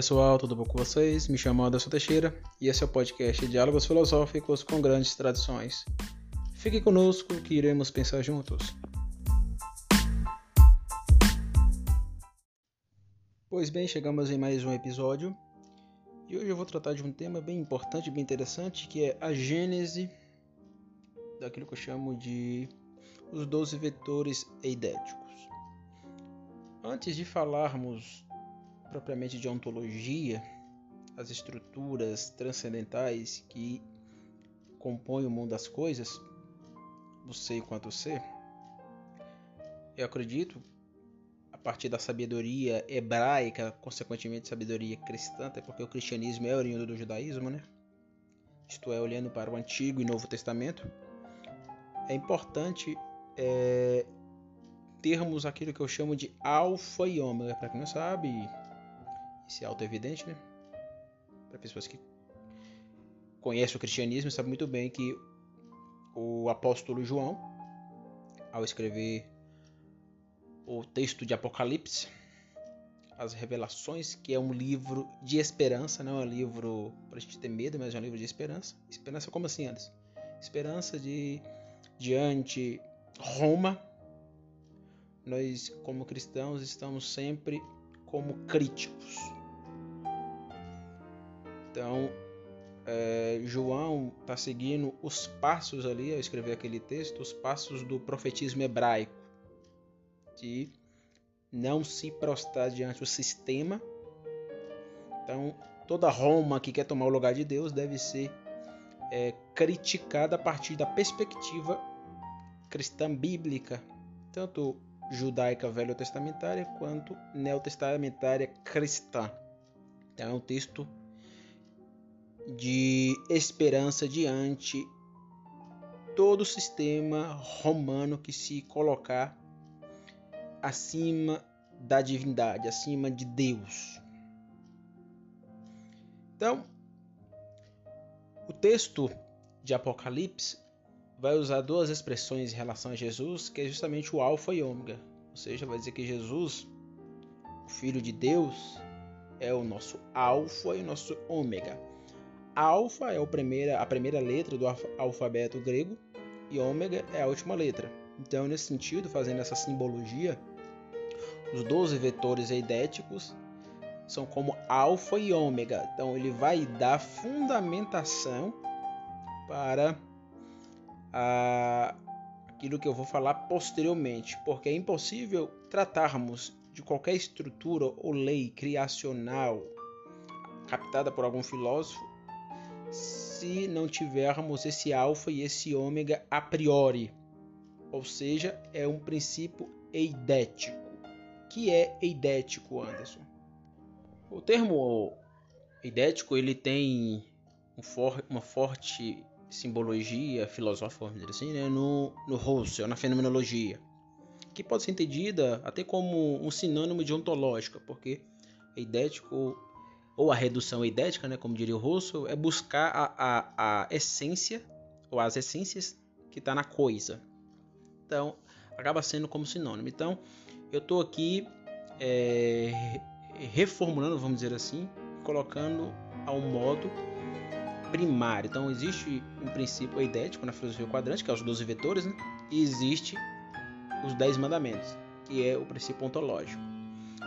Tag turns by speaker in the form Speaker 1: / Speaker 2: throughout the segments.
Speaker 1: pessoal, tudo bom com vocês? Me chamo Anderson Teixeira e esse é o podcast Diálogos Filosóficos com Grandes Tradições. Fique conosco que iremos pensar juntos. Pois bem, chegamos em mais um episódio e hoje eu vou tratar de um tema bem importante bem interessante que é a gênese daquilo que eu chamo de os 12 vetores eidéticos. Antes de falarmos propriamente de ontologia, as estruturas transcendentais que compõem o mundo das coisas, ser enquanto ser, eu acredito, a partir da sabedoria hebraica, consequentemente sabedoria cristã, até porque o cristianismo é oriundo do judaísmo, né? Isto é, olhando para o Antigo e Novo Testamento, é importante é, termos aquilo que eu chamo de alfa e ômega. Para quem não sabe, isso é auto-evidente, né? Para pessoas que conhecem o cristianismo, sabe muito bem que o apóstolo João, ao escrever o texto de Apocalipse, as revelações, que é um livro de esperança, não é um livro para a gente ter medo, mas é um livro de esperança. Esperança como assim, antes? Esperança de diante Roma. Nós, como cristãos, estamos sempre como críticos. Então, é, João está seguindo os passos ali, ao escrever aquele texto, os passos do profetismo hebraico, de não se prostrar diante do sistema. Então, toda Roma que quer tomar o lugar de Deus deve ser é, criticada a partir da perspectiva cristã bíblica, tanto judaica velho-testamentária quanto neotestamentária cristã. Então, é um texto de esperança diante todo o sistema romano que se colocar acima da divindade, acima de Deus. Então, o texto de Apocalipse vai usar duas expressões em relação a Jesus, que é justamente o alfa e ômega. Ou seja, vai dizer que Jesus, o filho de Deus, é o nosso alfa e o nosso ômega. Alfa é a primeira, a primeira letra do alfabeto grego e ômega é a última letra. Então, nesse sentido, fazendo essa simbologia, os 12 vetores eidéticos são como alfa e ômega. Então, ele vai dar fundamentação para a, aquilo que eu vou falar posteriormente, porque é impossível tratarmos de qualquer estrutura ou lei criacional captada por algum filósofo se não tivermos esse alfa e esse ômega a priori. Ou seja, é um princípio eidético. que é eidético, Anderson? O termo eidético ele tem um for, uma forte simbologia filosófica, vamos dizer assim, né, no, no Husserl, na fenomenologia, que pode ser entendida até como um sinônimo de ontológica, porque eidético ou a redução eidética, né, como diria o Russell, é buscar a, a, a essência ou as essências que está na coisa. Então, acaba sendo como sinônimo. Então, eu estou aqui é, reformulando, vamos dizer assim, colocando ao modo primário. Então, existe um princípio eidético na filosofia quadrante, que é os 12 vetores, né? e existe os 10 mandamentos, que é o princípio ontológico.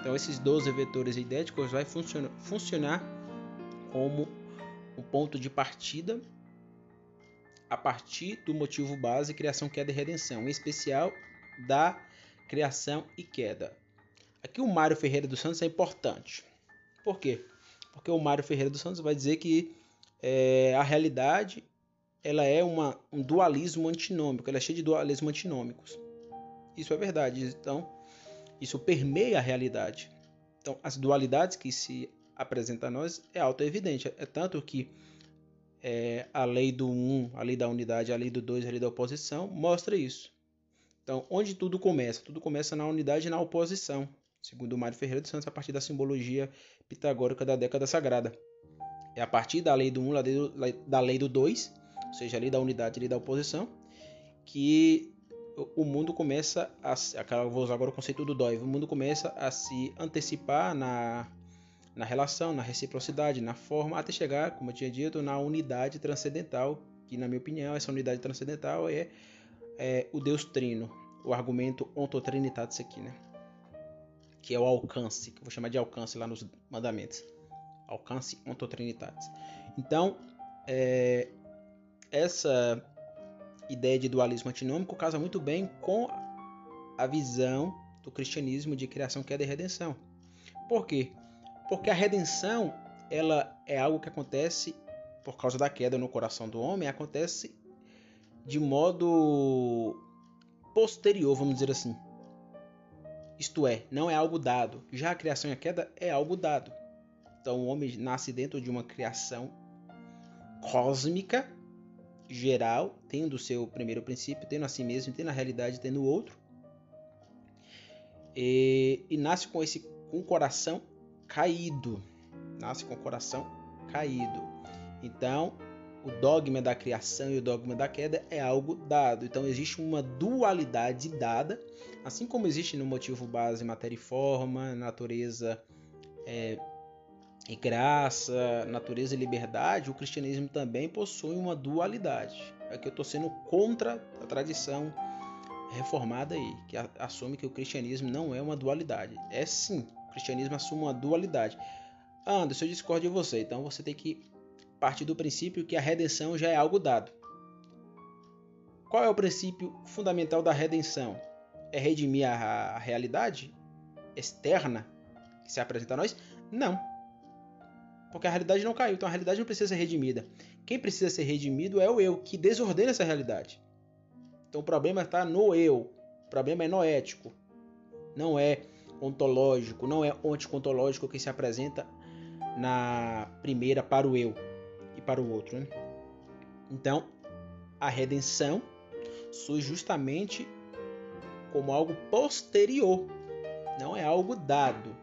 Speaker 1: Então, esses 12 vetores eidéticos vai funcionar, funcionar como um ponto de partida a partir do motivo base criação, queda e redenção, em especial da criação e queda. Aqui o Mário Ferreira dos Santos é importante. Por quê? Porque o Mário Ferreira dos Santos vai dizer que é, a realidade ela é uma, um dualismo antinômico, ela é cheia de dualismos antinômicos. Isso é verdade. Então, isso permeia a realidade. Então, as dualidades que se apresentam a nós é auto-evidente. É tanto que é, a lei do 1, um, a lei da unidade, a lei do 2, a lei da oposição, mostra isso. Então, onde tudo começa? Tudo começa na unidade e na oposição, segundo Mário Ferreira dos Santos, a partir da simbologia pitagórica da década sagrada. É a partir da lei do 1, um, da lei do 2, ou seja, a lei da unidade e a lei da oposição, que o mundo começa a. Vou usar agora o conceito do Dói. O mundo começa a se antecipar na na relação, na reciprocidade, na forma, até chegar, como eu tinha dito, na unidade transcendental, que na minha opinião essa unidade transcendental é, é o Deus Trino, o argumento ontotrinitatis aqui, né? Que é o alcance, que eu vou chamar de alcance lá nos mandamentos. Alcance ontotrinitatis. Então, é, essa ideia de dualismo antinômico casa muito bem com a visão do cristianismo de criação, queda e redenção. Por quê? Porque a redenção, ela é algo que acontece por causa da queda no coração do homem, acontece de modo posterior, vamos dizer assim. Isto é, não é algo dado. Já a criação e a queda é algo dado. Então o homem nasce dentro de uma criação cósmica, geral, tendo o seu primeiro princípio, tendo a si mesmo, tendo a realidade, tendo o outro. E, e nasce com esse com um coração caído, nasce com o coração caído. Então, o dogma da criação e o dogma da queda é algo dado. Então, existe uma dualidade dada, assim como existe no motivo base matéria e forma, natureza é, e graça, natureza e liberdade, o cristianismo também possui uma dualidade. Aqui eu estou sendo contra a tradição reformada aí, que assume que o cristianismo não é uma dualidade. É sim, cristianismo assume uma dualidade. Anderson, eu discordo de você, então você tem que partir do princípio que a redenção já é algo dado. Qual é o princípio fundamental da redenção? É redimir a realidade externa que se apresenta a nós? Não. Porque a realidade não caiu, então a realidade não precisa ser redimida. Quem precisa ser redimido é o eu, que desordena essa realidade. Então o problema está no eu. O problema é noético. Não é ontológico, não é onticontológico que se apresenta na primeira para o eu e para o outro. Né? Então, a redenção surge justamente como algo posterior, não é algo dado,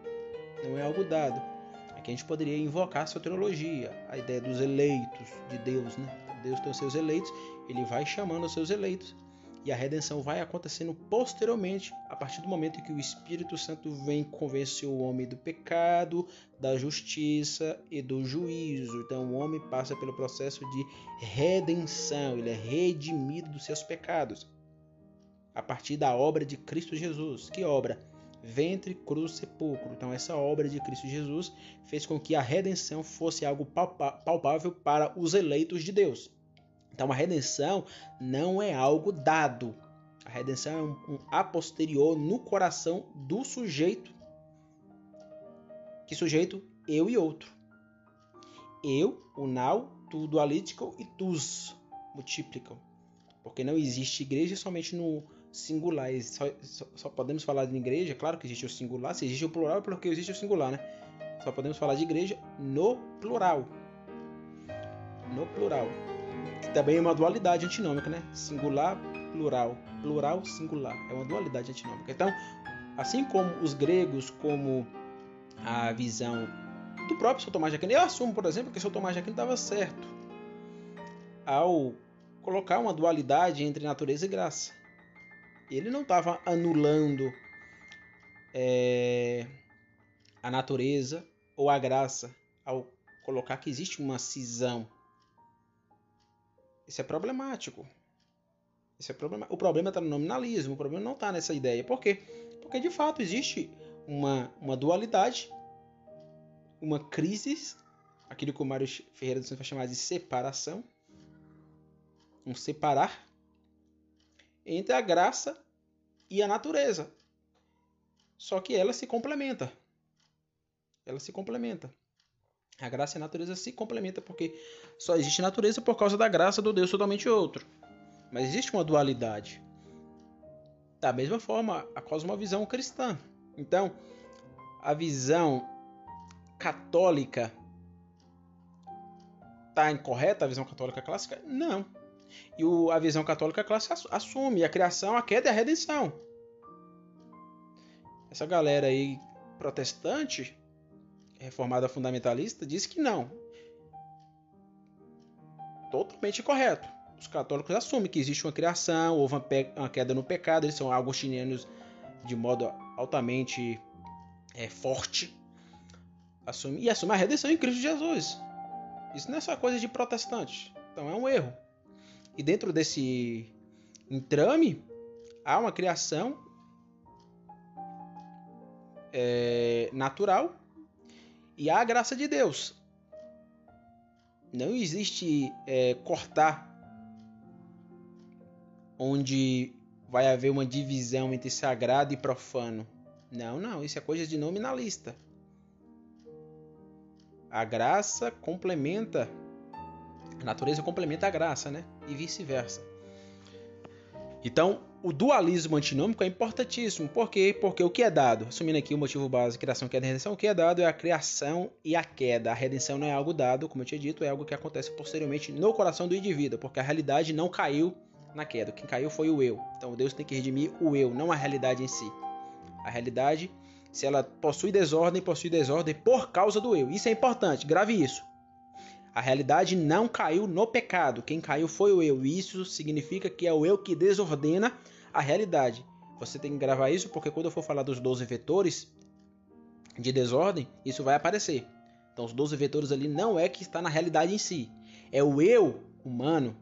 Speaker 1: não é algo dado. Aqui a gente poderia invocar a soteriologia, a ideia dos eleitos de Deus, né? Deus tem os seus eleitos, ele vai chamando os seus eleitos e a redenção vai acontecendo posteriormente, a partir do momento em que o Espírito Santo vem convencer o homem do pecado, da justiça e do juízo. Então o homem passa pelo processo de redenção, ele é redimido dos seus pecados. A partir da obra de Cristo Jesus. Que obra? Ventre, cruz, sepulcro. Então essa obra de Cristo Jesus fez com que a redenção fosse algo palpável para os eleitos de Deus. Então a redenção não é algo dado. A redenção é um, um a posterior no coração do sujeito. Que sujeito? Eu e outro. Eu, o now, tu dualítico e tus multiplicam. Porque não existe igreja somente no singular. Só, só, só, podemos falar de igreja, claro que existe o singular. Se existe o plural, é porque existe o singular, né? Só podemos falar de igreja no plural. No plural que também é uma dualidade antinômica, né? Singular, plural, plural, singular. É uma dualidade antinômica. Então, assim como os gregos, como a visão do próprio São Tomás de Aquino, eu assumo, por exemplo, que São Tomás de Aquino estava certo ao colocar uma dualidade entre natureza e graça. Ele não estava anulando é, a natureza ou a graça ao colocar que existe uma cisão. Isso é problemático. Isso é problema... O problema está no nominalismo, o problema não está nessa ideia. Por quê? Porque de fato existe uma, uma dualidade, uma crise, aquilo que o Mário Ferreira dos Santos vai chamar de separação, um separar entre a graça e a natureza. Só que ela se complementa. Ela se complementa. A graça e a natureza se complementam porque só existe natureza por causa da graça do Deus totalmente outro. Mas existe uma dualidade. Da mesma forma, a cosmovisão cristã. Então, a visão católica está incorreta, a visão católica clássica? Não. E o, a visão católica assume a criação, a queda e a redenção. Essa galera aí protestante, reformada fundamentalista, diz que não. Totalmente correto. Os católicos assumem que existe uma criação, houve uma, queda no pecado, eles são agostinianos de modo altamente é, forte. Assume, e assume a redenção em Cristo Jesus. Isso não é só coisa de protestante. Então é um erro. E dentro desse entrame, há uma criação é, natural e há a graça de Deus. Não existe é, cortar onde vai haver uma divisão entre sagrado e profano. Não, não, isso é coisa de nominalista. A graça complementa a natureza complementa a graça, né? E vice-versa. Então, o dualismo antinômico é importantíssimo. Por quê? Porque o que é dado, assumindo aqui o motivo básico, criação, queda e redenção, o que é dado é a criação e a queda. A redenção não é algo dado, como eu tinha dito, é algo que acontece posteriormente no coração do indivíduo, porque a realidade não caiu na queda. Quem caiu foi o eu. Então Deus tem que redimir o eu, não a realidade em si. A realidade, se ela possui desordem, possui desordem por causa do eu. Isso é importante, grave isso. A realidade não caiu no pecado. Quem caiu foi o eu. Isso significa que é o eu que desordena a realidade. Você tem que gravar isso porque quando eu for falar dos 12 vetores de desordem, isso vai aparecer. Então, os 12 vetores ali não é que está na realidade em si. É o eu humano,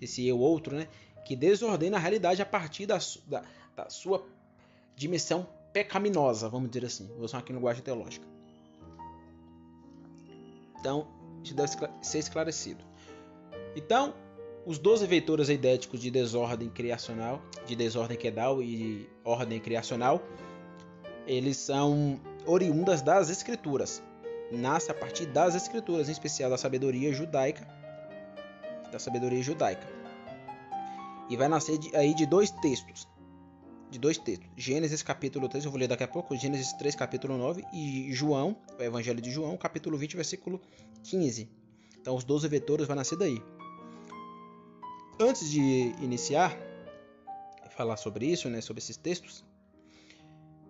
Speaker 1: esse eu outro, né? Que desordena a realidade a partir da, da, da sua dimensão pecaminosa, vamos dizer assim. Vou usar aqui linguagem teológica. Então, deve ser esclarecido. Então, os 12 vetores eidéticos de desordem criacional, de desordem quedal e de ordem criacional, eles são oriundas das escrituras. Nasce a partir das escrituras, em especial da sabedoria judaica, da sabedoria judaica. E vai nascer aí de dois textos. De dois textos. Gênesis capítulo 3, eu vou ler daqui a pouco, Gênesis 3, capítulo 9, e João, o Evangelho de João, capítulo 20, versículo 15. Então os 12 vetores vão nascer daí. Antes de iniciar, falar sobre isso, né, sobre esses textos,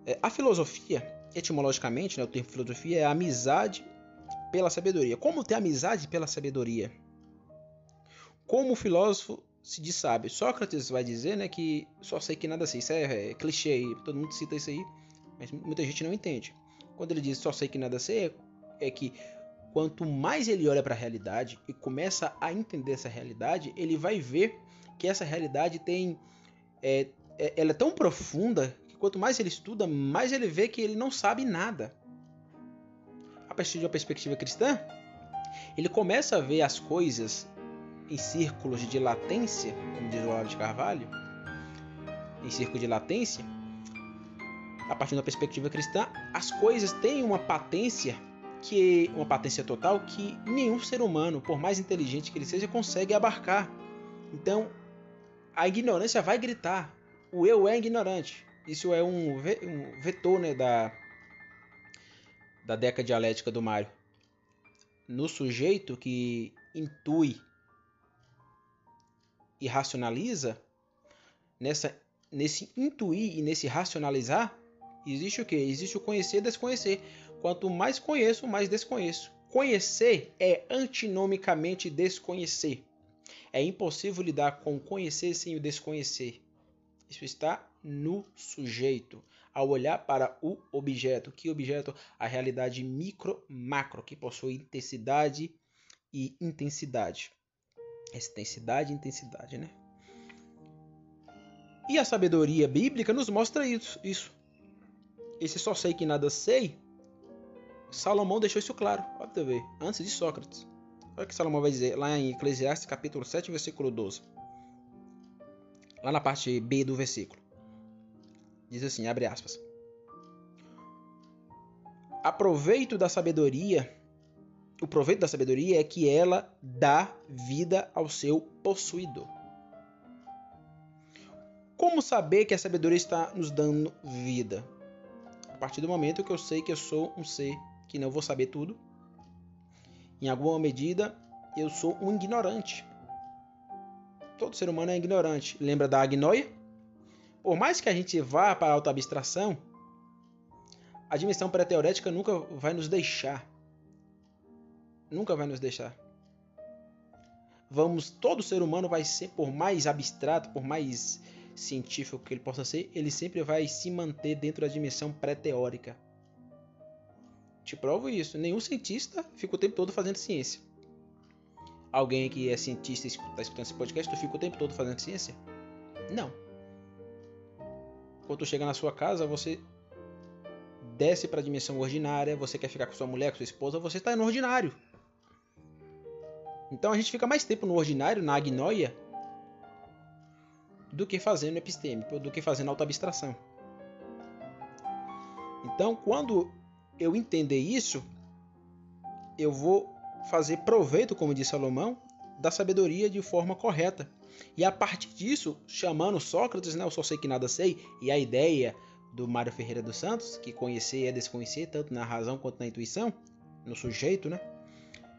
Speaker 1: é, a filosofia, etimologicamente, né, o termo filosofia é amizade pela sabedoria. Como ter amizade pela sabedoria? Como o filósofo se diz sábio? Sócrates vai dizer né, que só sei que nada sei. Isso é, é clichê, todo mundo cita isso aí, mas muita gente não entende. Quando ele diz só sei que nada sei, é, é que quanto mais ele olha para a realidade e começa a entender essa realidade, ele vai ver que essa realidade tem. É, é, ela é tão profunda que quanto mais ele estuda, mais ele vê que ele não sabe nada. A partir de uma perspectiva cristã, ele começa a ver as coisas em círculos de latência, como diz o Olavo de Carvalho, em círculo de latência, a partir uma perspectiva cristã, as coisas têm uma patência que uma patência total que nenhum ser humano, por mais inteligente que ele seja, consegue abarcar. Então, a ignorância vai gritar. O eu é ignorante. Isso é um, vetor né, da, da década dialética do Mário. No sujeito que intui e racionaliza, nessa, nesse intuir e nesse racionalizar, existe o que? Existe o conhecer e desconhecer. Quanto mais conheço, mais desconheço. Conhecer é antinomicamente desconhecer. É impossível lidar com conhecer sem o desconhecer. Isso está no sujeito. Ao olhar para o objeto, que objeto? A realidade micro-macro, que possui intensidade e intensidade. Extensidade e intensidade, né? E a sabedoria bíblica nos mostra isso. isso. Esse só sei que nada sei, Salomão deixou isso claro, pode ver, antes de Sócrates. Olha o que Salomão vai dizer lá em Eclesiastes capítulo 7, versículo 12. Lá na parte B do versículo. Diz assim, abre aspas. Aproveito da sabedoria, o proveito da sabedoria é que ela dá vida ao seu possuidor. Como saber que a sabedoria está nos dando vida? A partir do momento que eu sei que eu sou um ser que não vou saber tudo. Em alguma medida, eu sou um ignorante. Todo ser humano é ignorante. Lembra da agnoia? Por mais que a gente vá para a alta abstração, a dimensão pré-teorética nunca vai nos deixar. Nunca vai nos deixar. Vamos, todo ser humano vai ser, por mais abstrato, por mais científico que ele possa ser, ele sempre vai se manter dentro da dimensão pré-teórica. Te provo isso. Nenhum cientista fica o tempo todo fazendo ciência. Alguém que é cientista e está escutando esse podcast, tu fica o tempo todo fazendo ciência? Não. Quando tu chega na sua casa, você desce para a dimensão ordinária, você quer ficar com sua mulher, com sua esposa, você está no ordinário. Então a gente fica mais tempo no ordinário, na agnoia, do que fazendo epistêmico, do que fazendo autoabstração. Então, quando eu entender isso, eu vou fazer proveito, como disse Salomão, da sabedoria de forma correta. E a partir disso, chamando Sócrates, né, eu só sei que nada sei, e a ideia do Mário Ferreira dos Santos, que conhecer é desconhecer, tanto na razão quanto na intuição, no sujeito, né?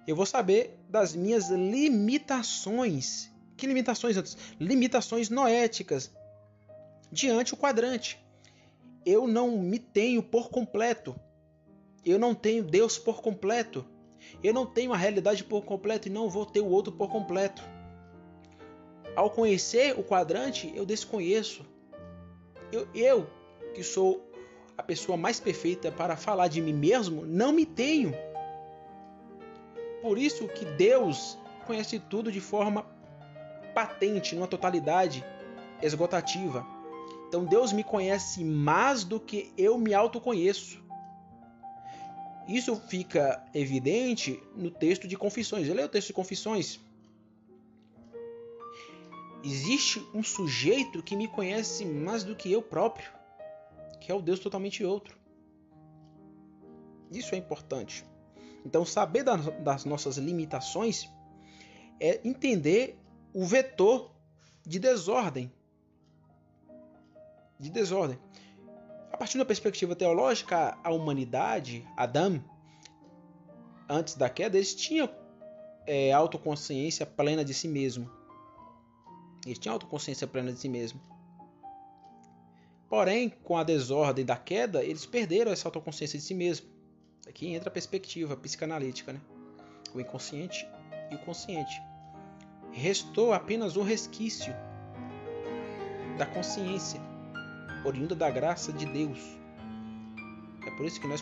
Speaker 1: Eu vou saber das minhas limitações. Que limitações antes? Limitações noéticas diante o quadrante. Eu não me tenho por completo. Eu não tenho Deus por completo. Eu não tenho a realidade por completo e não vou ter o outro por completo. Ao conhecer o quadrante, eu desconheço. Eu, eu que sou a pessoa mais perfeita para falar de mim mesmo, não me tenho. Por isso que Deus conhece tudo de forma patente, numa totalidade esgotativa. Então Deus me conhece mais do que eu me autoconheço. Isso fica evidente no texto de Confissões. Leia o texto de Confissões. Existe um sujeito que me conhece mais do que eu próprio, que é o Deus totalmente outro. Isso é importante. Então, saber das nossas limitações é entender o vetor de desordem. De desordem. A partir da perspectiva teológica, a humanidade, Adão, antes da queda, eles tinham é, autoconsciência plena de si mesmo. Eles tinham autoconsciência plena de si mesmo. Porém, com a desordem da queda, eles perderam essa autoconsciência de si mesmo. Aqui entra a perspectiva psicanalítica, né? O inconsciente e o consciente. Restou apenas um resquício da consciência oriunda da graça de Deus. É por isso que nós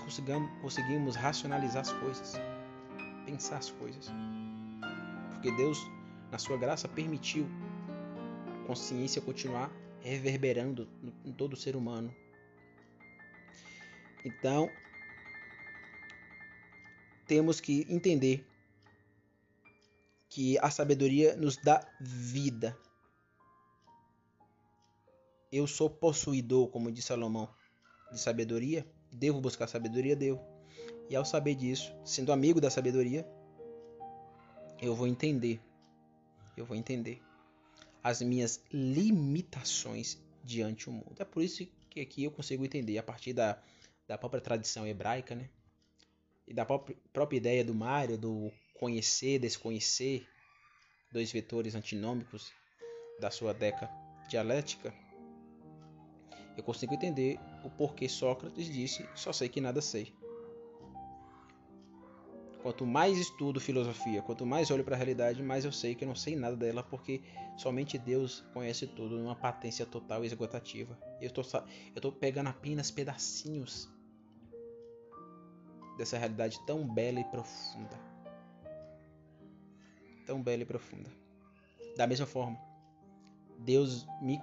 Speaker 1: conseguimos racionalizar as coisas, pensar as coisas. Porque Deus, na sua graça, permitiu a consciência continuar reverberando em todo o ser humano. Então, temos que entender que a sabedoria nos dá vida. Eu sou possuidor, como disse Salomão, de sabedoria. Devo buscar sabedoria? Devo. E ao saber disso, sendo amigo da sabedoria, eu vou entender. Eu vou entender as minhas limitações diante do mundo. É por isso que aqui eu consigo entender, a partir da, da própria tradição hebraica, né? E da própria, ideia do Mário, do conhecer, desconhecer, dois vetores antinômicos da sua deca dialética, eu consigo entender o porquê Sócrates disse: só sei que nada sei. Quanto mais estudo filosofia, quanto mais olho para a realidade, mais eu sei que não sei nada dela, porque somente Deus conhece tudo numa patência total e esgotativa. Eu estou pegando apenas pedacinhos dessa realidade tão bela e profunda. Tão bela e profunda. Da mesma forma, Deus me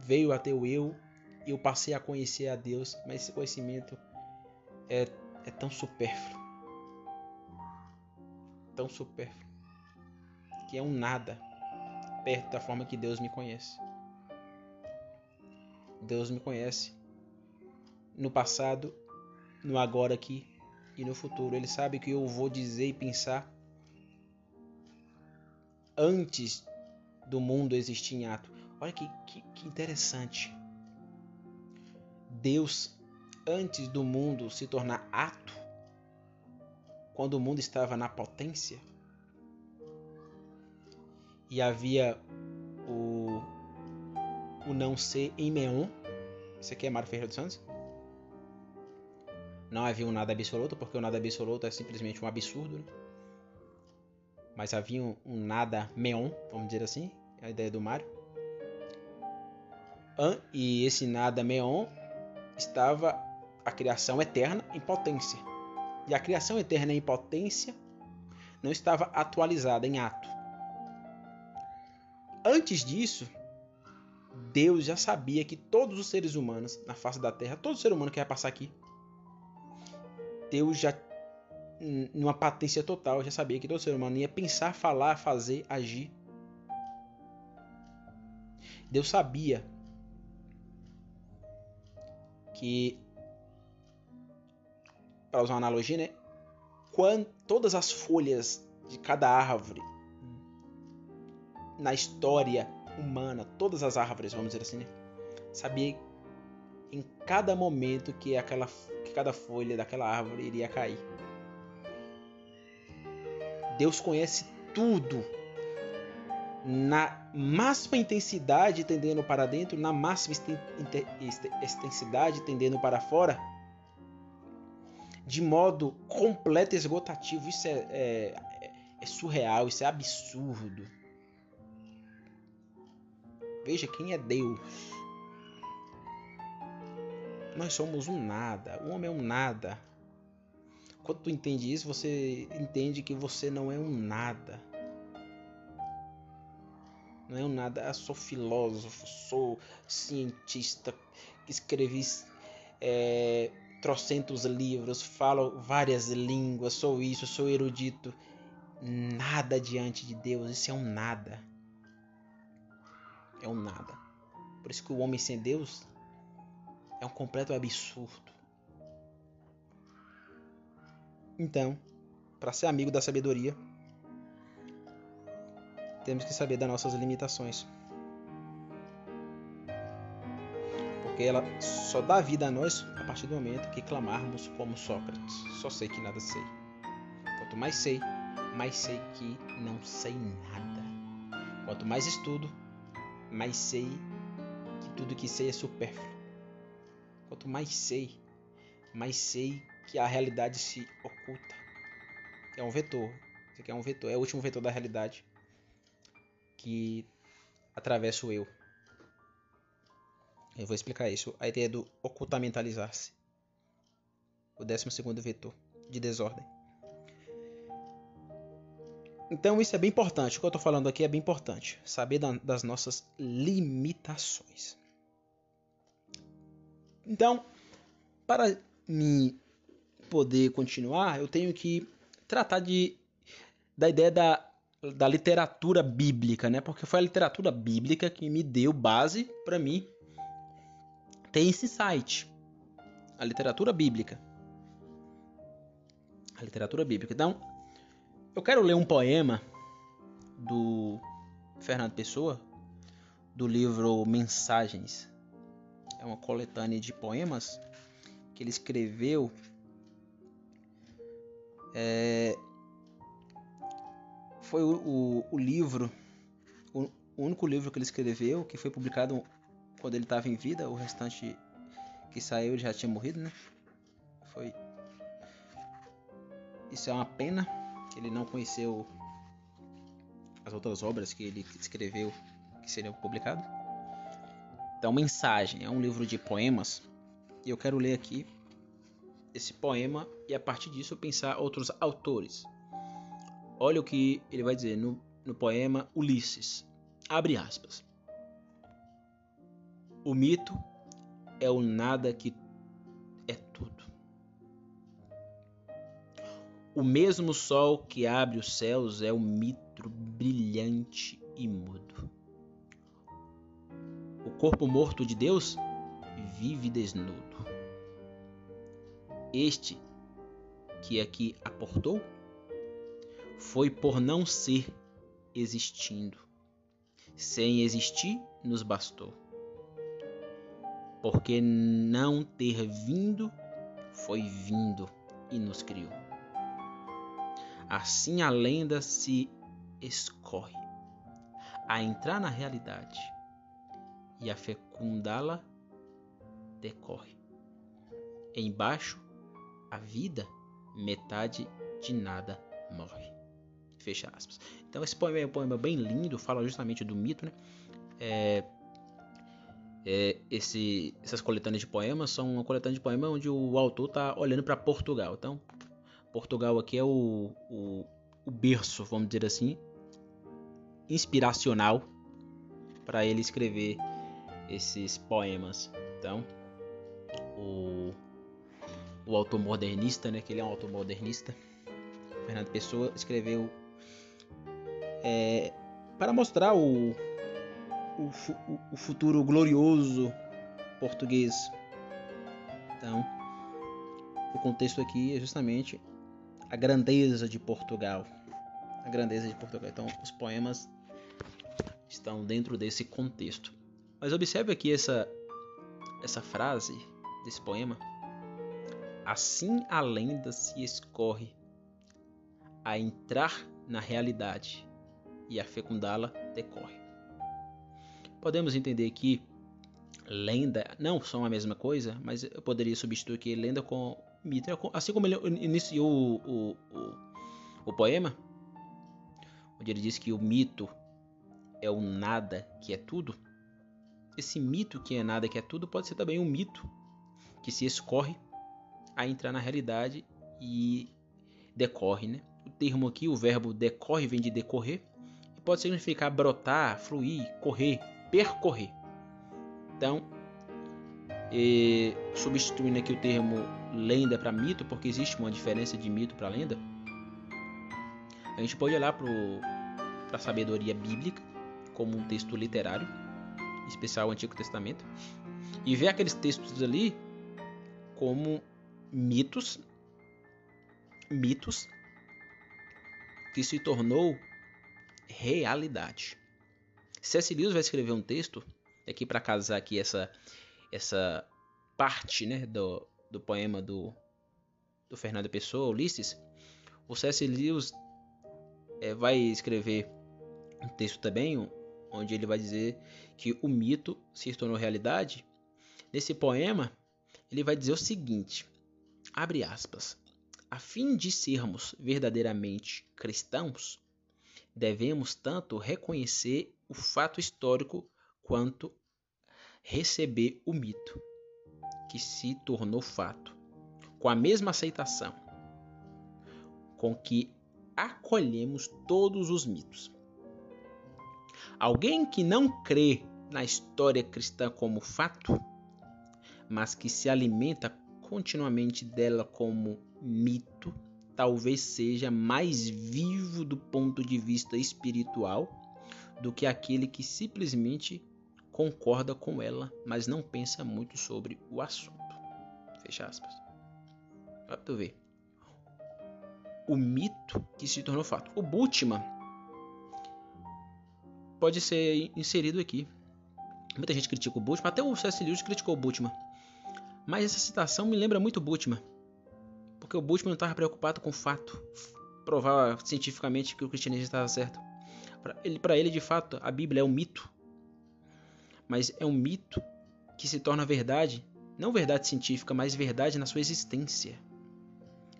Speaker 1: veio até o eu e eu passei a conhecer a Deus, mas esse conhecimento é, é tão supérfluo tão supérfluo, que é um nada perto da forma que Deus me conhece. Deus me conhece no passado, no agora aqui e no futuro. Ele sabe que eu vou dizer e pensar antes do mundo existir em ato. Olha que, que, que interessante. Deus, antes do mundo se tornar ato, quando o mundo estava na potência e havia o, o não ser em Meon. Isso aqui é Mário Ferreira dos Santos. Não havia um nada absoluto, porque o nada absoluto é simplesmente um absurdo. Né? Mas havia um, um nada meon, vamos dizer assim, é a ideia do Mário. E esse nada meon estava a criação eterna em potência e a criação eterna em potência não estava atualizada em ato. Antes disso, Deus já sabia que todos os seres humanos na face da terra, todo ser humano que ia passar aqui, Deus já, numa patência total, já sabia que todo ser humano ia pensar, falar, fazer, agir. Deus sabia que para usar uma analogia, né? Quando todas as folhas de cada árvore na história humana, todas as árvores, vamos dizer assim, né? Sabia em cada momento que aquela que cada folha daquela árvore iria cair. Deus conhece tudo na máxima intensidade tendendo para dentro, na máxima extensidade tendendo para fora de modo completo e esgotativo. Isso é, é, é surreal, isso é absurdo. Veja quem é Deus. Nós somos um nada. O homem é um nada. Quando tu entende isso, você entende que você não é um nada. Não é um nada. Eu sou filósofo, sou cientista, escrevi é, trocentos livros, falo várias línguas, sou isso, sou erudito. Nada diante de Deus, isso é um nada. É um nada. Por isso que o homem sem Deus é um completo absurdo. Então, para ser amigo da sabedoria, temos que saber das nossas limitações. porque ela só dá vida a nós a partir do momento que clamarmos como Sócrates. Só sei que nada sei. Quanto mais sei, mais sei que não sei nada. Quanto mais estudo, mais sei que tudo que sei é supérfluo. Quanto mais sei, mais sei que a realidade se oculta. É um vetor. Isso aqui é um vetor, é o último vetor da realidade que atravessa o eu. Eu vou explicar isso. A ideia do ocultamentalizar-se. O décimo segundo vetor de desordem. Então isso é bem importante. O que eu estou falando aqui é bem importante. Saber das nossas limitações. Então, para me poder continuar, eu tenho que tratar de da ideia da, da literatura bíblica, né? Porque foi a literatura bíblica que me deu base para mim tem esse site, a literatura bíblica. A literatura bíblica. Então, eu quero ler um poema do Fernando Pessoa, do livro Mensagens. É uma coletânea de poemas que ele escreveu. É, foi o, o, o livro, o, o único livro que ele escreveu que foi publicado quando ele estava em vida, o restante que saiu já tinha morrido, né? Foi. Isso é uma pena. ele não conheceu as outras obras que ele escreveu que seriam publicadas. Então, Mensagem é um livro de poemas e eu quero ler aqui esse poema e a partir disso pensar outros autores. Olha o que ele vai dizer no, no poema Ulisses. Abre aspas. O mito é o nada que é tudo. O mesmo sol que abre os céus é o mito brilhante e mudo. Corpo morto de Deus vive desnudo. Este que aqui aportou foi por não ser existindo. Sem existir, nos bastou. Porque não ter vindo, foi vindo e nos criou. Assim a lenda se escorre a entrar na realidade e a fecundá-la decorre. Embaixo, a vida, metade de nada morre. Fecha aspas. Então esse poema é um poema bem lindo, fala justamente do mito, né? É, é, esse, essas coletâneas de poemas são uma coletânea de poemas onde o autor está olhando para Portugal. Então, Portugal aqui é o, o, o berço, vamos dizer assim, inspiracional para ele escrever esses poemas. Então, o, o autor modernista, né, que ele é um autor modernista, Fernando Pessoa, escreveu é, para mostrar o, o, o futuro glorioso português. Então, o contexto aqui é justamente a grandeza de Portugal. A grandeza de Portugal. Então, os poemas estão dentro desse contexto. Mas observe aqui essa, essa frase desse poema. Assim a lenda se escorre a entrar na realidade e a fecundá-la decorre. Podemos entender que lenda não são a mesma coisa, mas eu poderia substituir lenda com mito. Assim como ele iniciou o, o, o, o poema, onde ele diz que o mito é o nada que é tudo. Esse mito que é nada que é tudo pode ser também um mito que se escorre a entrar na realidade e decorre, né? O termo aqui, o verbo decorre, vem de decorrer e pode significar brotar, fluir, correr, percorrer. Então, e, substituindo aqui o termo lenda para mito, porque existe uma diferença de mito para lenda, a gente pode olhar para a sabedoria bíblica como um texto literário, especial o Antigo Testamento, e ver aqueles textos ali como mitos, mitos que se tornou realidade. C.S. Lewis vai escrever um texto aqui para casar aqui essa essa parte, né, do, do poema do do Fernando Pessoa, Ulisses. O C.S. Lewis é, vai escrever um texto também onde ele vai dizer que o mito se tornou realidade. Nesse poema, ele vai dizer o seguinte: abre aspas. A fim de sermos verdadeiramente cristãos, devemos tanto reconhecer o fato histórico quanto receber o mito, que se tornou fato, com a mesma aceitação com que acolhemos todos os mitos. Alguém que não crê na história cristã como fato, mas que se alimenta continuamente dela como mito, talvez seja mais vivo do ponto de vista espiritual do que aquele que simplesmente concorda com ela, mas não pensa muito sobre o assunto. Fecha aspas. Pra tu ver. O mito que se tornou fato. O Bultmann pode ser inserido aqui. Muita gente critica o Bultmann, até o C.S. Lewis criticou o Bultmann. Mas essa citação me lembra muito Bultmann. Porque o Bultmann não estava preocupado com o fato, provar cientificamente que o cristianismo estava certo. Para ele, ele, de fato, a Bíblia é um mito. Mas é um mito que se torna verdade, não verdade científica, mas verdade na sua existência.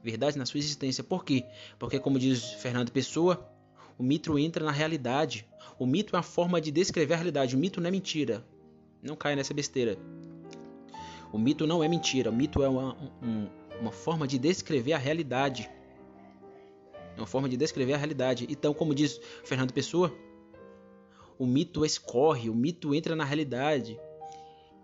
Speaker 1: verdade na sua existência. Por quê? Porque, como diz Fernando Pessoa, o mito entra na realidade. O mito é uma forma de descrever a realidade. O mito não é mentira. Não caia nessa besteira. O mito não é mentira. O mito é uma, um, uma forma de descrever a realidade. É uma forma de descrever a realidade. Então, como diz Fernando Pessoa, o mito escorre, o mito entra na realidade.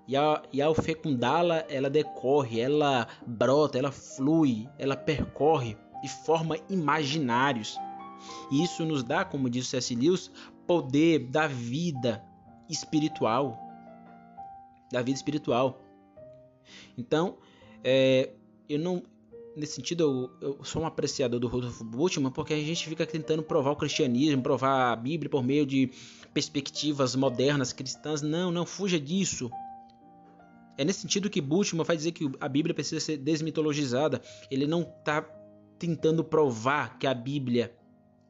Speaker 1: E, a, e ao fecundá-la, ela decorre, ela brota, ela flui, ela percorre e forma imaginários. E isso nos dá, como diz C.S. Lewis, poder da vida espiritual. Da vida espiritual. Então, é, eu não. Nesse sentido, eu, eu, sou um apreciador do Rodolfo Bultmann porque a gente fica tentando provar o cristianismo, provar a Bíblia por meio de perspectivas modernas cristãs. Não, não fuja disso. É nesse sentido que Bultmann vai dizer que a Bíblia precisa ser desmitologizada. Ele não está tentando provar que a Bíblia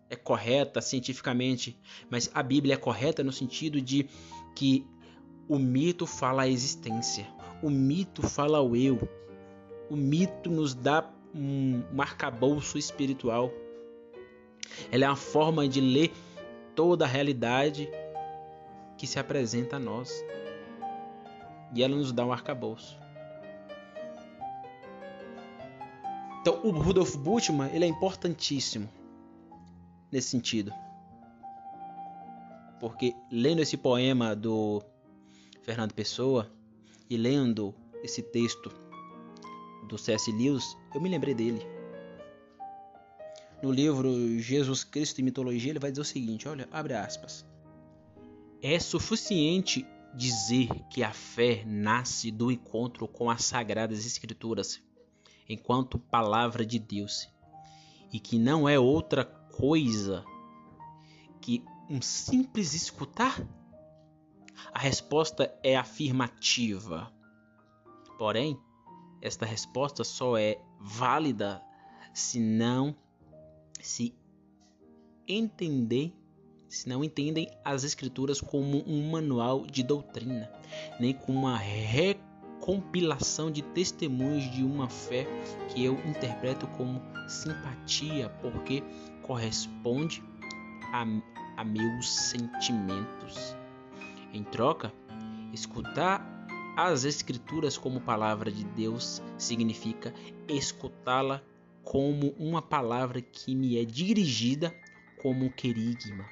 Speaker 1: é correta cientificamente, mas a Bíblia é correta no sentido de que o mito fala a existência, o mito fala o eu, o mito nos dá um arcabouço espiritual. Ela é uma forma de ler toda a realidade que se apresenta a nós. E ela nos dá um arcabouço. Então, o Rudolf Bultmann ele é importantíssimo nesse sentido. Porque lendo esse poema do Fernando Pessoa e lendo esse texto do C.S. Lewis, eu me lembrei dele. No livro Jesus Cristo e Mitologia, ele vai dizer o seguinte: olha, abre aspas. É suficiente dizer que a fé nasce do encontro com as sagradas escrituras, enquanto palavra de Deus, e que não é outra coisa que um simples escutar? A resposta é afirmativa. Porém, esta resposta só é válida se não se entender, se não entendem as escrituras como um manual de doutrina, nem como uma recompilação de testemunhos de uma fé que eu interpreto como simpatia, porque corresponde a, a meus sentimentos. Em troca, escutar as Escrituras como palavra de Deus significa escutá-la como uma palavra que me é dirigida como um querigma,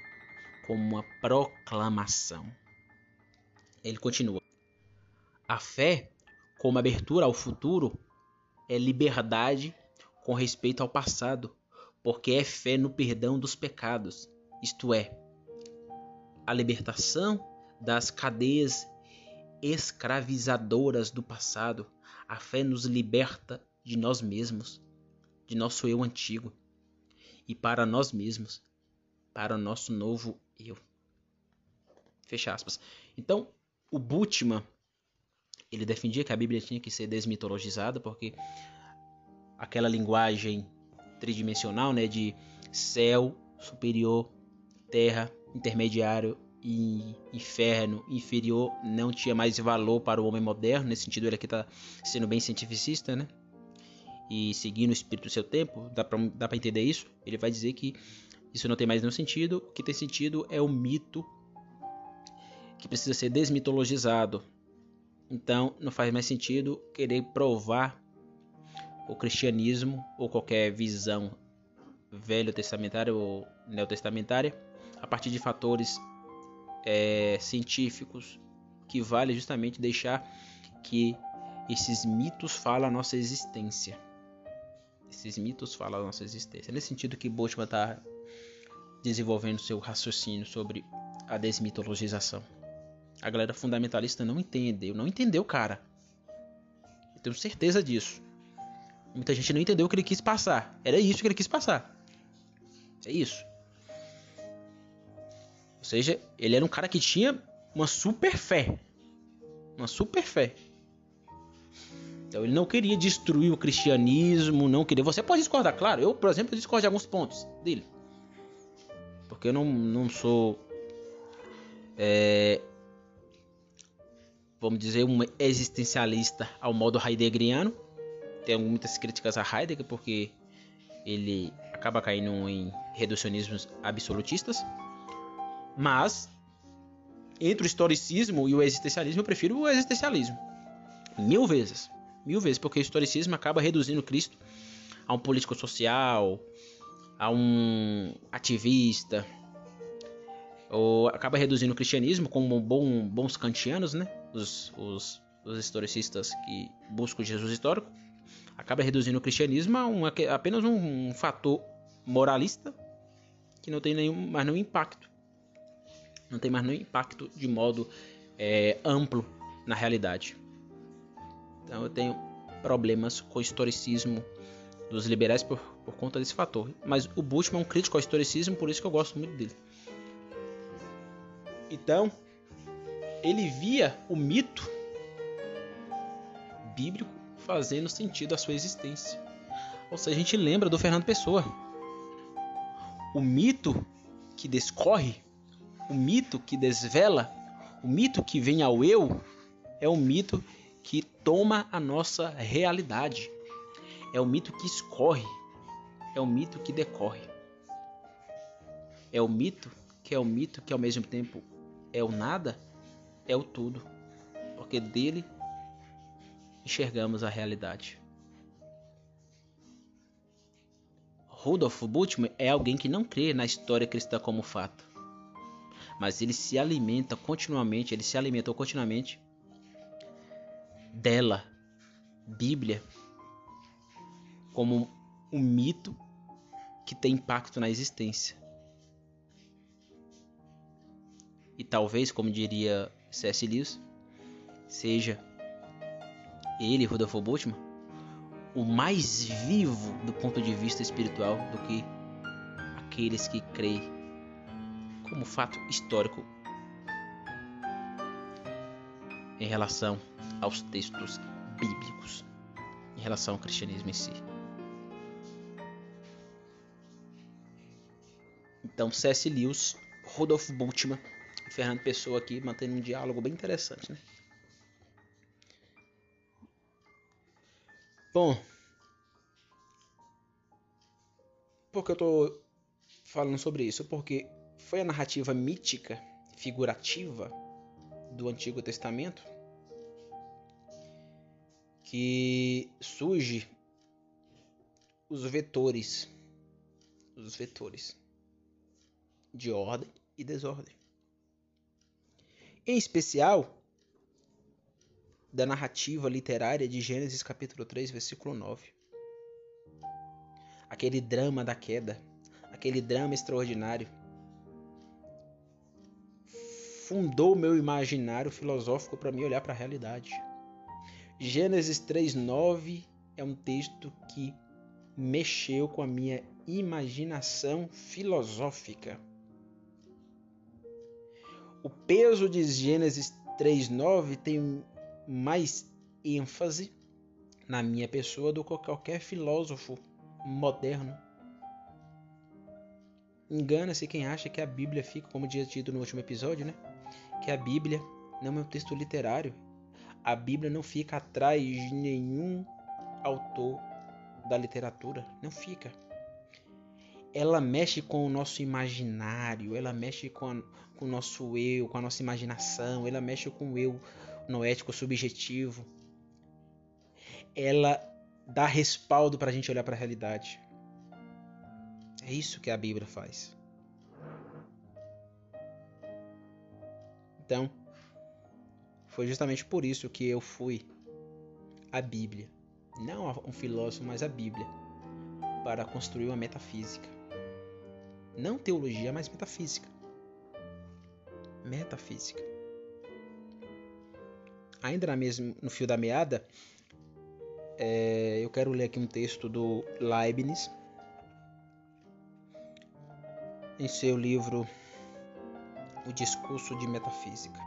Speaker 1: como uma proclamação. Ele continua: A fé, como abertura ao futuro, é liberdade com respeito ao passado, porque é fé no perdão dos pecados, isto é, a libertação das cadeias escravizadoras do passado. A fé nos liberta de nós mesmos, de nosso eu antigo, e para nós mesmos, para o nosso novo eu. Fecha aspas. Então, o Bultmann, ele defendia que a Bíblia tinha que ser desmitologizada, porque aquela linguagem tridimensional, né, de céu superior, terra intermediário e inferno inferior não tinha mais valor para o homem moderno. Nesse sentido, ele aqui está sendo bem cientificista, né? E seguindo o espírito do seu tempo, dá para entender isso. Ele vai dizer que isso não tem mais nenhum sentido. O que tem sentido é o mito que precisa ser desmitologizado. Então, não faz mais sentido querer provar o cristianismo ou qualquer visão velho testamentária ou neotestamentária a partir de fatores é, científicos que vale justamente deixar que esses mitos falam a nossa existência. Esses mitos falam a nossa existência. Nesse sentido que Boltzmann está desenvolvendo seu raciocínio sobre a desmitologização. A galera fundamentalista não entendeu, não entendeu, cara. Eu tenho certeza disso. Muita gente não entendeu o que ele quis passar. Era isso que ele quis passar. É isso. Ou seja, ele era um cara que tinha uma super fé. Uma super fé. Então ele não queria destruir o cristianismo, não queria. Você pode discordar, claro. Eu, por exemplo, discordo de alguns pontos dele. Porque eu não, não sou. É, vamos dizer, um existencialista ao modo heideggeriano. Tenho muitas críticas a Heidegger porque ele acaba caindo em reducionismos absolutistas, mas entre o historicismo e o existencialismo, eu prefiro o existencialismo. Mil vezes. Mil vezes, porque o historicismo acaba reduzindo Cristo a um político social, a um ativista, ou acaba reduzindo o cristianismo como bom, bons kantianos, né? Os, os, os historicistas que buscam Jesus histórico, acaba reduzindo o cristianismo a um, apenas um, um fator moralista que não tem nenhum, mais nenhum impacto. Não tem mais nenhum impacto de modo é, amplo na realidade. Então eu tenho problemas com o historicismo dos liberais por, por conta desse fator. Mas o Bultmann é um crítico ao historicismo, por isso que eu gosto muito dele. Então, ele via o mito bíblico fazendo sentido à sua existência. Ou seja, a gente lembra do Fernando Pessoa. O mito que descorre, o mito que desvela, o mito que vem ao eu, é o mito que toma a nossa realidade. É o mito que escorre, é o mito que decorre. É o mito que é o mito que ao mesmo tempo é o nada, é o tudo. Porque dele enxergamos a realidade. Rudolf Bultmann é alguém que não crê na história cristã como fato, mas ele se alimenta continuamente, ele se alimentou continuamente dela, Bíblia, como um mito que tem impacto na existência. E talvez, como diria C.S. Lewis, seja ele, Rodolfo Bultmann, o mais vivo do ponto de vista espiritual do que aqueles que creem como fato histórico em relação aos textos bíblicos, em relação ao cristianismo em si. Então, C.S. Lewis, Rodolfo Bultmann Fernando Pessoa aqui mantendo um diálogo bem interessante, né? Bom, por que eu tô falando sobre isso? Porque foi a narrativa mítica, figurativa do Antigo Testamento que surge os vetores, os vetores de ordem e desordem. Em especial, da narrativa literária de Gênesis capítulo 3, versículo 9. Aquele drama da queda, aquele drama extraordinário, fundou meu imaginário filosófico para me olhar para a realidade. Gênesis 3:9 é um texto que mexeu com a minha imaginação filosófica. O peso de Gênesis 3:9 tem mais ênfase na minha pessoa do que qualquer filósofo moderno. Engana-se quem acha que a Bíblia fica, como tinha dito no último episódio, né? Que a Bíblia não é um texto literário. A Bíblia não fica atrás de nenhum autor da literatura. Não fica. Ela mexe com o nosso imaginário, ela mexe com, a, com o nosso eu, com a nossa imaginação, ela mexe com o eu noético subjetivo, ela dá respaldo para a gente olhar para a realidade. É isso que a Bíblia faz. Então, foi justamente por isso que eu fui à Bíblia, não a um filósofo, mas a Bíblia, para construir uma metafísica. Não teologia, mas metafísica. Metafísica ainda na mesmo, no fio da meada, é, eu quero ler aqui um texto do Leibniz em seu livro O Discurso de Metafísica.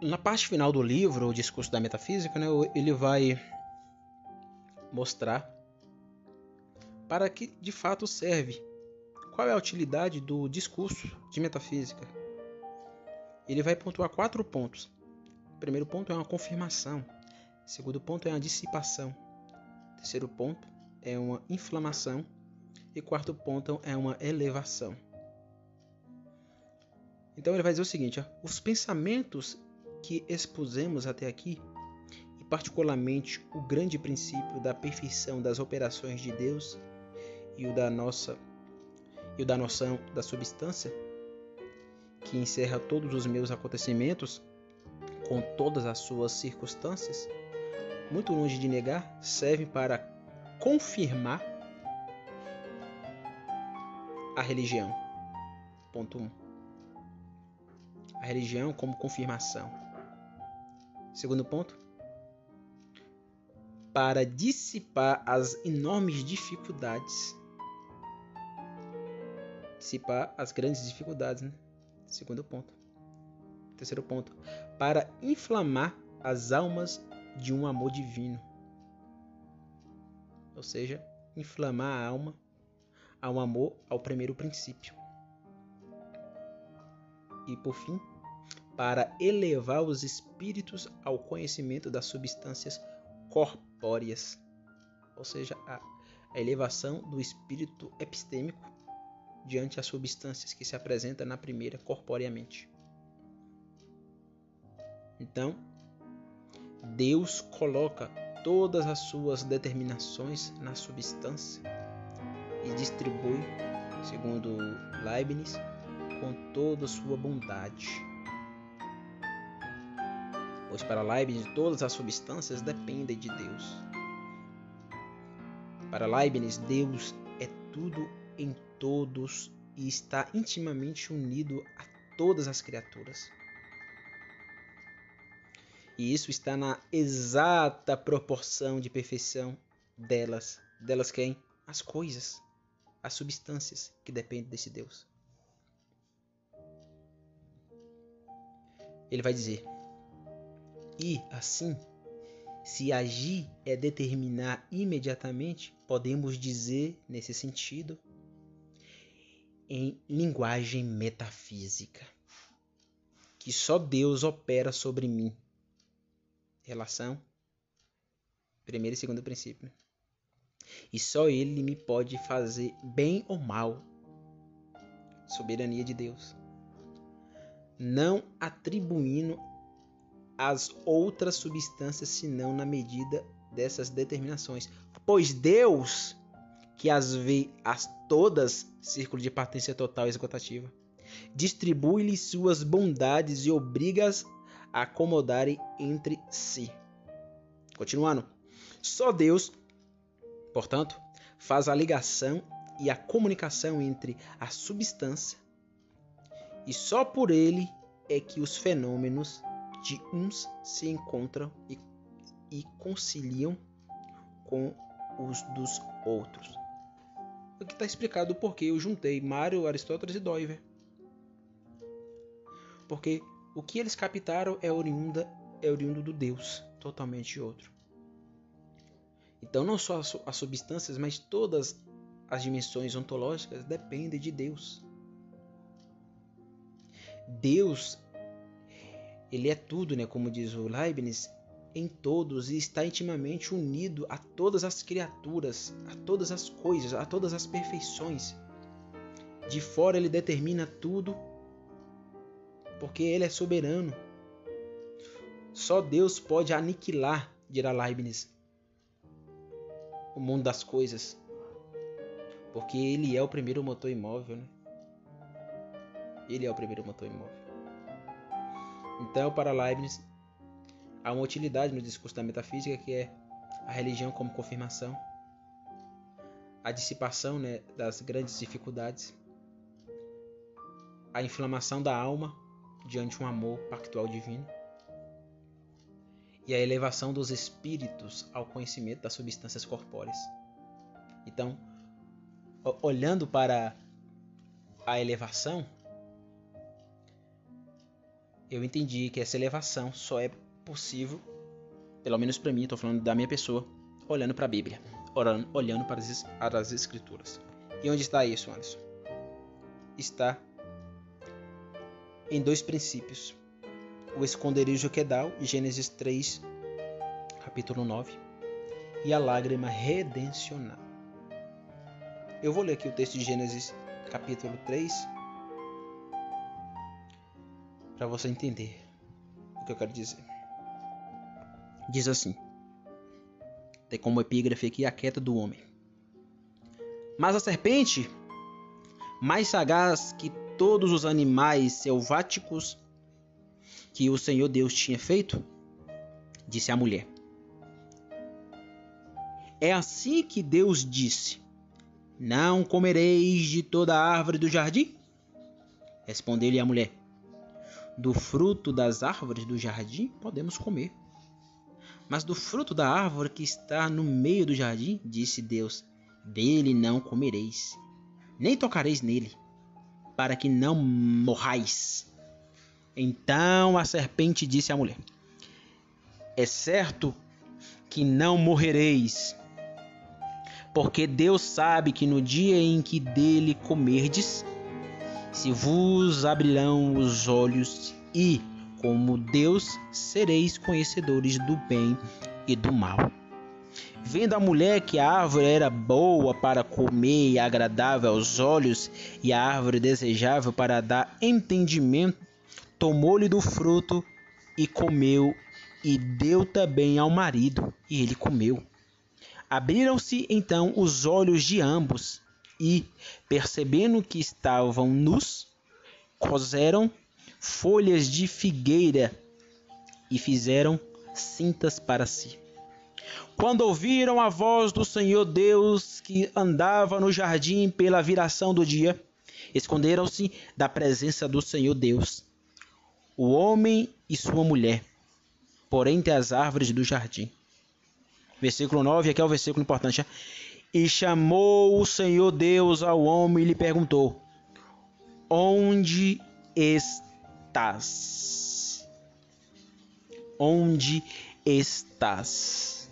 Speaker 1: Na parte final do livro, O Discurso da Metafísica, né, ele vai mostrar para que de fato serve. Qual é a utilidade do discurso de metafísica? Ele vai pontuar quatro pontos primeiro ponto é uma confirmação. Segundo ponto é uma dissipação. Terceiro ponto é uma inflamação e quarto ponto é uma elevação. Então ele vai dizer o seguinte: ó, os pensamentos que expusemos até aqui, e particularmente o grande princípio da perfeição das operações de Deus e o da nossa e o da noção da substância, que encerra todos os meus acontecimentos com todas as suas circunstâncias, muito longe de negar, servem para confirmar a religião. Ponto 1. Um. A religião como confirmação. Segundo ponto, para dissipar as enormes dificuldades. Dissipar as grandes dificuldades, né? Segundo ponto. Terceiro ponto, para inflamar as almas de um amor divino. Ou seja, inflamar a alma ao amor ao primeiro princípio. E por fim, para elevar os espíritos ao conhecimento das substâncias corpóreas, ou seja, a elevação do espírito epistêmico diante as substâncias que se apresenta na primeira corporeamente. Então, Deus coloca todas as suas determinações na substância e distribui, segundo Leibniz, com toda a sua bondade. Pois para Leibniz todas as substâncias dependem de Deus. Para Leibniz, Deus é tudo em todos e está intimamente unido a todas as criaturas. E isso está na exata proporção de perfeição delas. Delas quem? As coisas, as substâncias que dependem desse Deus. Ele vai dizer: E assim, se agir é determinar imediatamente, podemos dizer nesse sentido em linguagem metafísica que só Deus opera sobre mim relação, primeiro e segundo princípio. E só ele me pode fazer bem ou mal. Soberania de Deus. Não atribuindo as outras substâncias senão na medida dessas determinações. Pois Deus, que as vê as todas, círculo de patência total e esgotativa, distribui-lhe suas bondades e obriga-as acomodarem entre si. Continuando. Só Deus, portanto, faz a ligação e a comunicação entre a substância e só por ele é que os fenômenos de uns se encontram e, e conciliam com os dos outros. Aqui está explicado o porquê eu juntei Mário, Aristóteles e Doiver. Porque o que eles captaram é oriunda é oriundo do Deus, totalmente outro. Então não só as substâncias, mas todas as dimensões ontológicas dependem de Deus. Deus, ele é tudo, né, como diz o Leibniz, em todos e está intimamente unido a todas as criaturas, a todas as coisas, a todas as perfeições. De fora ele determina tudo porque ele é soberano. Só Deus pode aniquilar, dirá Leibniz, o mundo das coisas, porque ele é o primeiro motor imóvel. Né? Ele é o primeiro motor imóvel. Então, para Leibniz, há uma utilidade no discurso da metafísica que é a religião como confirmação, a dissipação né, das grandes dificuldades, a inflamação da alma diante um amor pactual divino e a elevação dos espíritos ao conhecimento das substâncias corpóreas. Então, olhando para a elevação, eu entendi que essa elevação só é possível, pelo menos para mim, estou falando da minha pessoa, olhando para a Bíblia, olhando para as Escrituras. E onde está isso, Anderson? Está em dois princípios: o esconderijo quedal, Gênesis 3, capítulo 9, e a lágrima redencional, Eu vou ler aqui o texto de Gênesis, capítulo 3, para você entender o que eu quero dizer. Diz assim: tem como epígrafe aqui a queda do homem. Mas a serpente, mais sagaz que todos os animais selváticos que o Senhor Deus tinha feito, disse à mulher: É assim que Deus disse: Não comereis de toda a árvore do jardim? Respondeu-lhe a mulher: Do fruto das árvores do jardim podemos comer. Mas do fruto da árvore que está no meio do jardim, disse Deus: Dele não comereis, nem tocareis nele, para que não morrais. Então a serpente disse à mulher: É certo que não morrereis, porque Deus sabe que no dia em que dele comerdes, se vos abrirão os olhos e como Deus, sereis conhecedores do bem e do mal. Vendo a mulher que a árvore era boa para comer e agradável aos olhos, e a árvore desejável para dar entendimento, tomou-lhe do fruto e comeu, e deu também ao marido, e ele comeu. Abriram-se então os olhos de ambos, e, percebendo que estavam nus, coseram folhas de figueira e fizeram cintas para si. Quando ouviram a voz do Senhor Deus que andava no jardim pela viração do dia, esconderam-se da presença do Senhor Deus, o homem e sua mulher, por entre as árvores do jardim. Versículo 9, aqui é o versículo importante. E chamou o Senhor Deus ao homem e lhe perguntou: Onde está? Estás? Onde estás?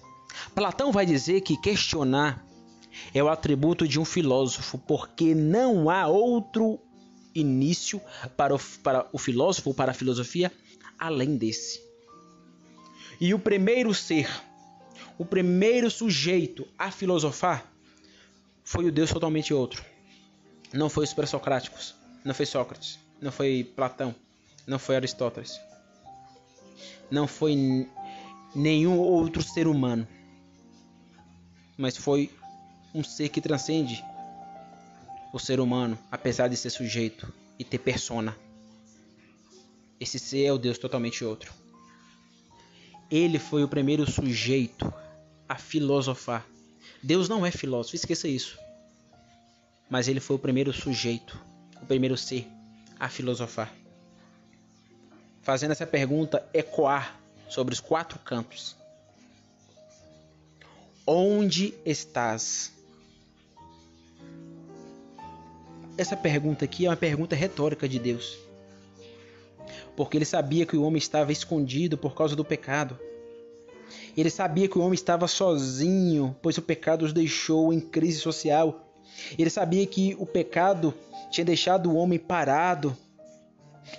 Speaker 1: Platão vai dizer que questionar é o atributo de um filósofo, porque não há outro início para o, para o filósofo, para a filosofia, além desse. E o primeiro ser, o primeiro sujeito a filosofar foi o Deus totalmente outro. Não foi os pré-socráticos, não foi Sócrates, não foi Platão, não foi Aristóteles. Não foi nenhum outro ser humano. Mas foi um ser que transcende o ser humano, apesar de ser sujeito e ter persona. Esse ser é o Deus totalmente outro. Ele foi o primeiro sujeito a filosofar. Deus não é filósofo, esqueça isso. Mas ele foi o primeiro sujeito, o primeiro ser a filosofar fazendo essa pergunta ecoar sobre os quatro cantos. Onde estás? Essa pergunta aqui é uma pergunta retórica de Deus. Porque ele sabia que o homem estava escondido por causa do pecado. Ele sabia que o homem estava sozinho, pois o pecado os deixou em crise social. Ele sabia que o pecado tinha deixado o homem parado.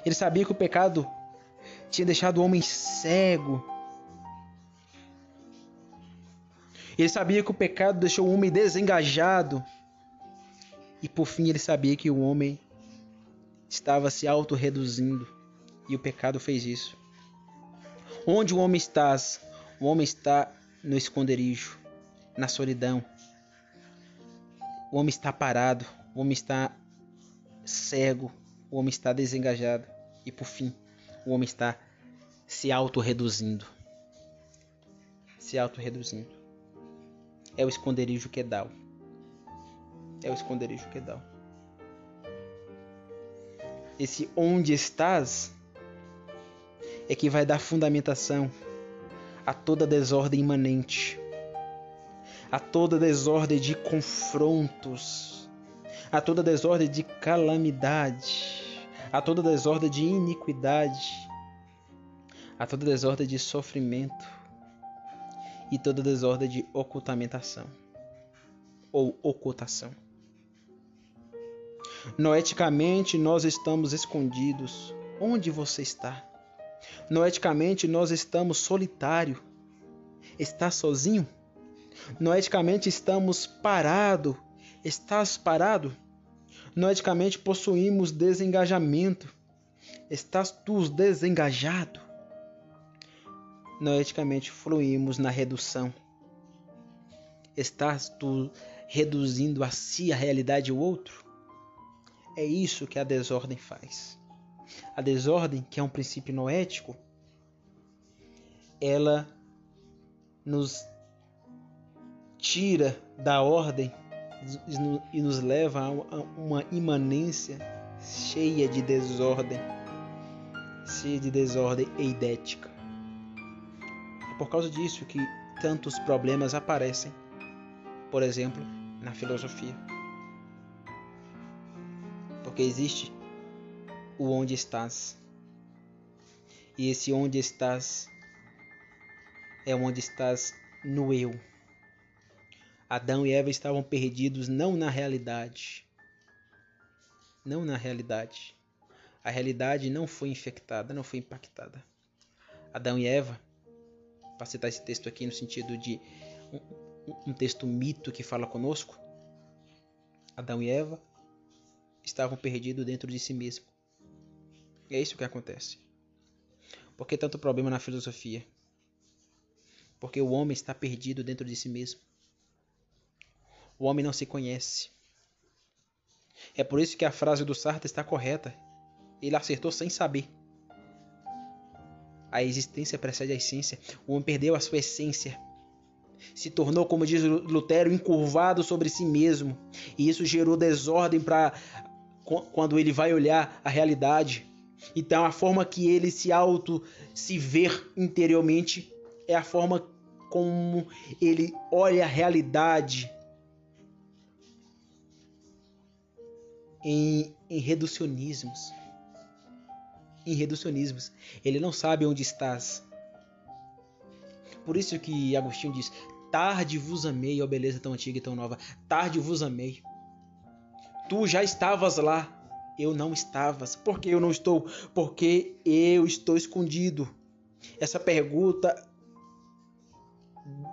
Speaker 1: Ele sabia que o pecado tinha deixado o homem cego. Ele sabia que o pecado deixou o homem desengajado. E por fim ele sabia que o homem estava se auto-reduzindo. E o pecado fez isso. Onde o homem está? O homem está no esconderijo, na solidão. O homem está parado, o homem está cego, o homem está desengajado. E por fim, o homem está se autorreduzindo. Se autorreduzindo. É o esconderijo Kedal. É o esconderijo Kedal. Esse onde estás é que vai dar fundamentação a toda desordem imanente, a toda desordem de confrontos, a toda desordem de calamidade a toda desordem de iniquidade, a toda desordem de sofrimento e toda desordem de ocultamentação ou ocultação. Noeticamente, nós estamos escondidos. Onde você está? Noeticamente, nós estamos solitário. Está sozinho? Noeticamente, estamos parado Estás parado? Noeticamente possuímos desengajamento. Estás tu desengajado? Noeticamente fluímos na redução. Estás tu reduzindo a si a realidade do outro? É isso que a desordem faz. A desordem, que é um princípio noético, ela nos tira da ordem e nos leva a uma imanência cheia de desordem, cheia de desordem eidética. É por causa disso que tantos problemas aparecem, por exemplo, na filosofia. Porque existe o onde estás. E esse onde estás é onde estás no eu. Adão e Eva estavam perdidos não na realidade. Não na realidade. A realidade não foi infectada, não foi impactada. Adão e Eva, para citar esse texto aqui no sentido de um, um texto mito que fala conosco, Adão e Eva estavam perdidos dentro de si mesmo. E é isso que acontece. Por que tanto problema na filosofia? Porque o homem está perdido dentro de si mesmo. O homem não se conhece. É por isso que a frase do Sartre está correta. Ele acertou sem saber. A existência precede a essência. O homem perdeu a sua essência. Se tornou, como diz Lutero, encurvado sobre si mesmo. E isso gerou desordem para quando ele vai olhar a realidade. Então, a forma que ele se auto se ver interiormente é a forma como ele olha a realidade em, em reducionismos. Em reducionismos. Ele não sabe onde estás. Por isso que Agostinho diz: Tarde vos amei, ó beleza tão antiga e tão nova. Tarde vos amei. Tu já estavas lá, eu não estavas. Por que eu não estou? Porque eu estou escondido. Essa pergunta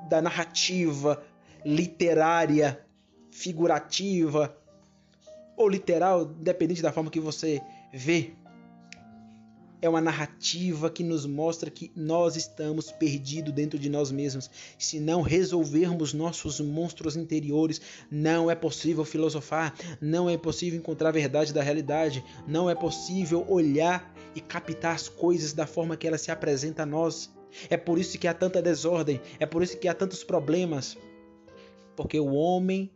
Speaker 1: da narrativa literária, figurativa, ou literal, dependente da forma que você vê. É uma narrativa que nos mostra que nós estamos perdidos dentro de nós mesmos. Se não resolvermos nossos monstros interiores, não é possível filosofar, não é possível encontrar a verdade da realidade, não é possível olhar e captar as coisas da forma que elas se apresentam a nós. É por isso que há tanta desordem, é por isso que há tantos problemas. Porque o homem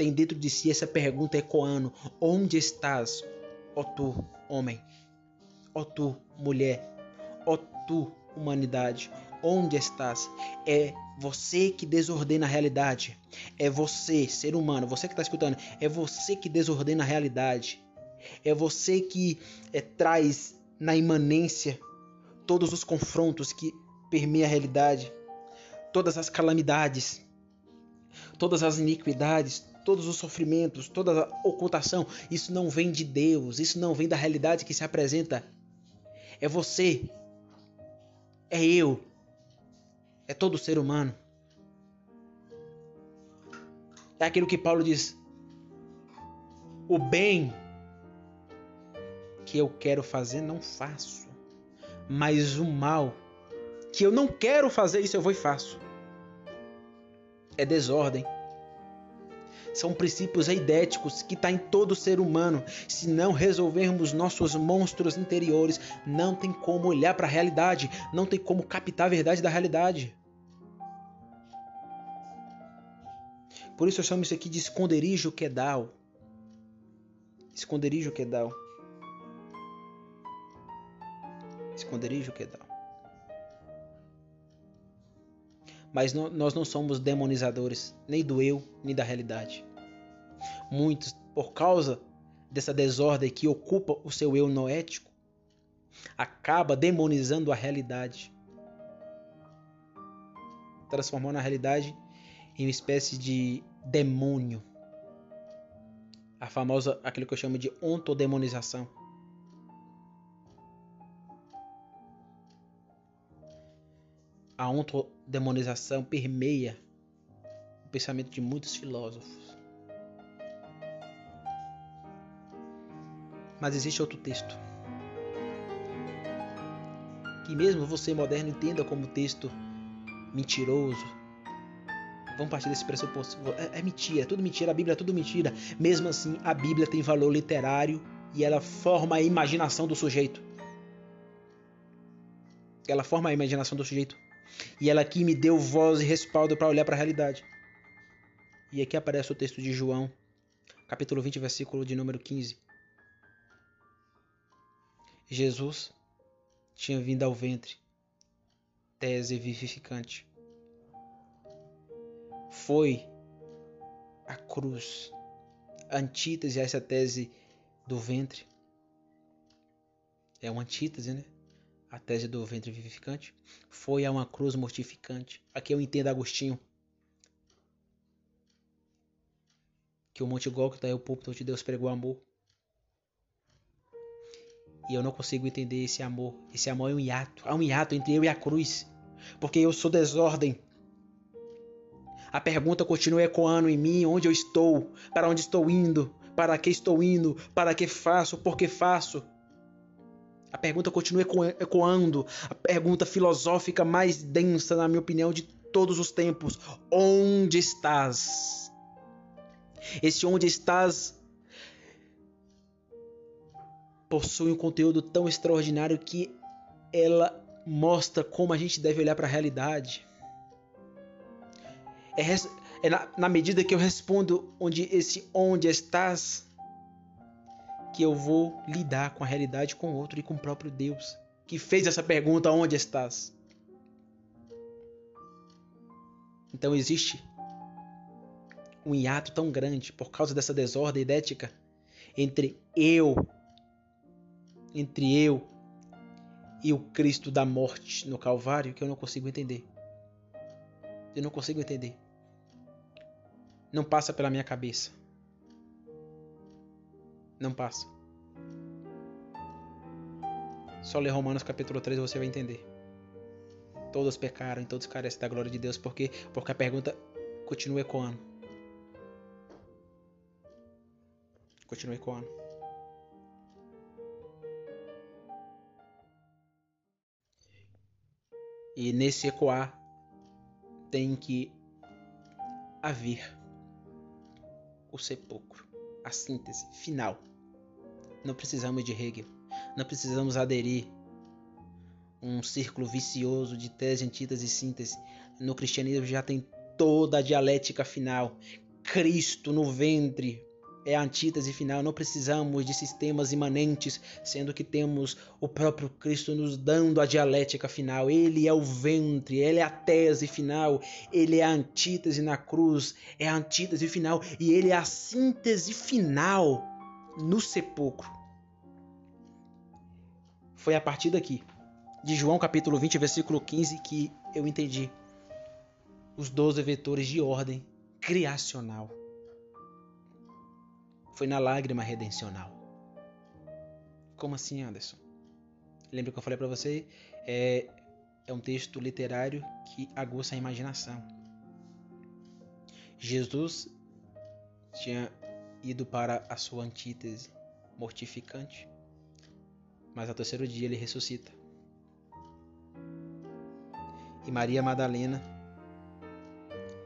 Speaker 1: tem dentro de si essa pergunta ecoando: Onde estás, ó tu, homem? Ó tu, mulher? Ó tu, humanidade? Onde estás? É você que desordena a realidade. É você, ser humano, você que está escutando, é você que desordena a realidade. É você que é, traz na imanência todos os confrontos que permeiam a realidade, todas as calamidades, todas as iniquidades, todos os sofrimentos, toda a ocultação, isso não vem de Deus, isso não vem da realidade que se apresenta. É você, é eu, é todo ser humano. É aquilo que Paulo diz: o bem que eu quero fazer não faço, mas o mal que eu não quero fazer, isso eu vou e faço. É desordem são princípios eidéticos que está em todo ser humano. Se não resolvermos nossos monstros interiores, não tem como olhar para a realidade, não tem como captar a verdade da realidade. Por isso eu chamo isso aqui de esconderijo Kedal. Esconderijo Kedal. Esconderijo Kedal. Mas nós não somos demonizadores nem do eu, nem da realidade. Muitos, por causa dessa desordem que ocupa o seu eu noético, acaba demonizando a realidade, transformando a realidade em uma espécie de demônio. A famosa, aquilo que eu chamo de ontodemonização. a ontodemonização permeia o pensamento de muitos filósofos. Mas existe outro texto que mesmo você moderno entenda como texto mentiroso. Vamos partir desse pressuposto. É, é mentira, é tudo mentira, a Bíblia é tudo mentira. Mesmo assim, a Bíblia tem valor literário e ela forma a imaginação do sujeito. Ela forma a imaginação do sujeito e ela aqui me deu voz e respaldo para olhar para a realidade. E aqui aparece o texto de João, capítulo 20, versículo de número 15. Jesus tinha vindo ao ventre. Tese vivificante. Foi a cruz, antítese a essa tese do ventre. É uma antítese, né? A tese do ventre vivificante. Foi a uma cruz mortificante. Aqui eu entendo Agostinho. Que o Monte Gólgota é o púlpito onde Deus pregou amor. E eu não consigo entender esse amor. Esse amor é um hiato. Há um hiato entre eu e a cruz. Porque eu sou desordem. A pergunta continua ecoando em mim: onde eu estou? Para onde estou indo? Para que estou indo? Para que faço? Por que faço? A pergunta continua ecoando. A pergunta filosófica mais densa, na minha opinião, de todos os tempos: onde estás? Esse onde estás possui um conteúdo tão extraordinário que ela mostra como a gente deve olhar para a realidade. É, é na, na, medida que eu respondo onde esse onde estás que eu vou lidar com a realidade com o outro e com o próprio Deus que fez essa pergunta onde estás. Então existe um hiato tão grande por causa dessa desordem idética entre eu entre eu e o Cristo da morte no Calvário que eu não consigo entender. Eu não consigo entender. Não passa pela minha cabeça. Não passa. Só ler Romanos capítulo 3 você vai entender. Todos pecaram e todos carecem da glória de Deus. Por quê? Porque a pergunta continua ecoando. Continua ecoando. E nesse ecoar tem que haver o sepulcro, a síntese final. Não precisamos de Hegel, não precisamos aderir um círculo vicioso de tese, antítese e síntese. No cristianismo já tem toda a dialética final. Cristo no ventre é a antítese final. Não precisamos de sistemas imanentes, sendo que temos o próprio Cristo nos dando a dialética final. Ele é o ventre, ele é a tese final, ele é a antítese na cruz, é a antítese final e ele é a síntese final no sepulcro. Foi a partir daqui, de João capítulo 20, versículo 15, que eu entendi os 12 vetores de ordem criacional foi na lágrima redencional. Como assim, Anderson? Lembra que eu falei para você? É, é um texto literário que aguça a imaginação. Jesus tinha ido para a sua antítese mortificante, mas ao terceiro dia ele ressuscita. E Maria Madalena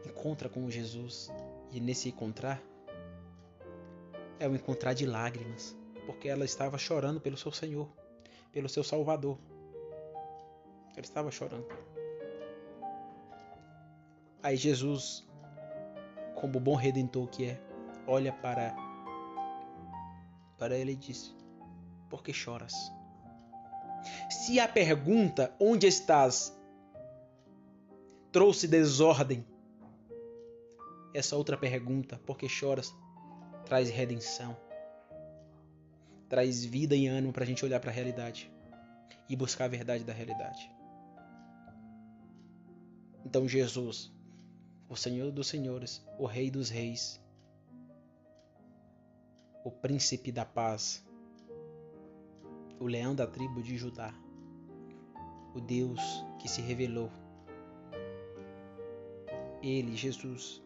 Speaker 1: encontra com Jesus, e nesse encontrar, é o encontrar de lágrimas, porque ela estava chorando pelo seu Senhor, pelo seu Salvador. Ela estava chorando. Aí Jesus, como bom redentor que é, olha para para ele e diz: Por que choras? Se a pergunta onde estás trouxe desordem, essa outra pergunta, por que choras, traz redenção, traz vida e ânimo para a gente olhar para a realidade e buscar a verdade da realidade. Então, Jesus, o Senhor dos Senhores, o Rei dos Reis, o Príncipe da Paz, o Leão da tribo de Judá, o Deus que se revelou, Ele, Jesus,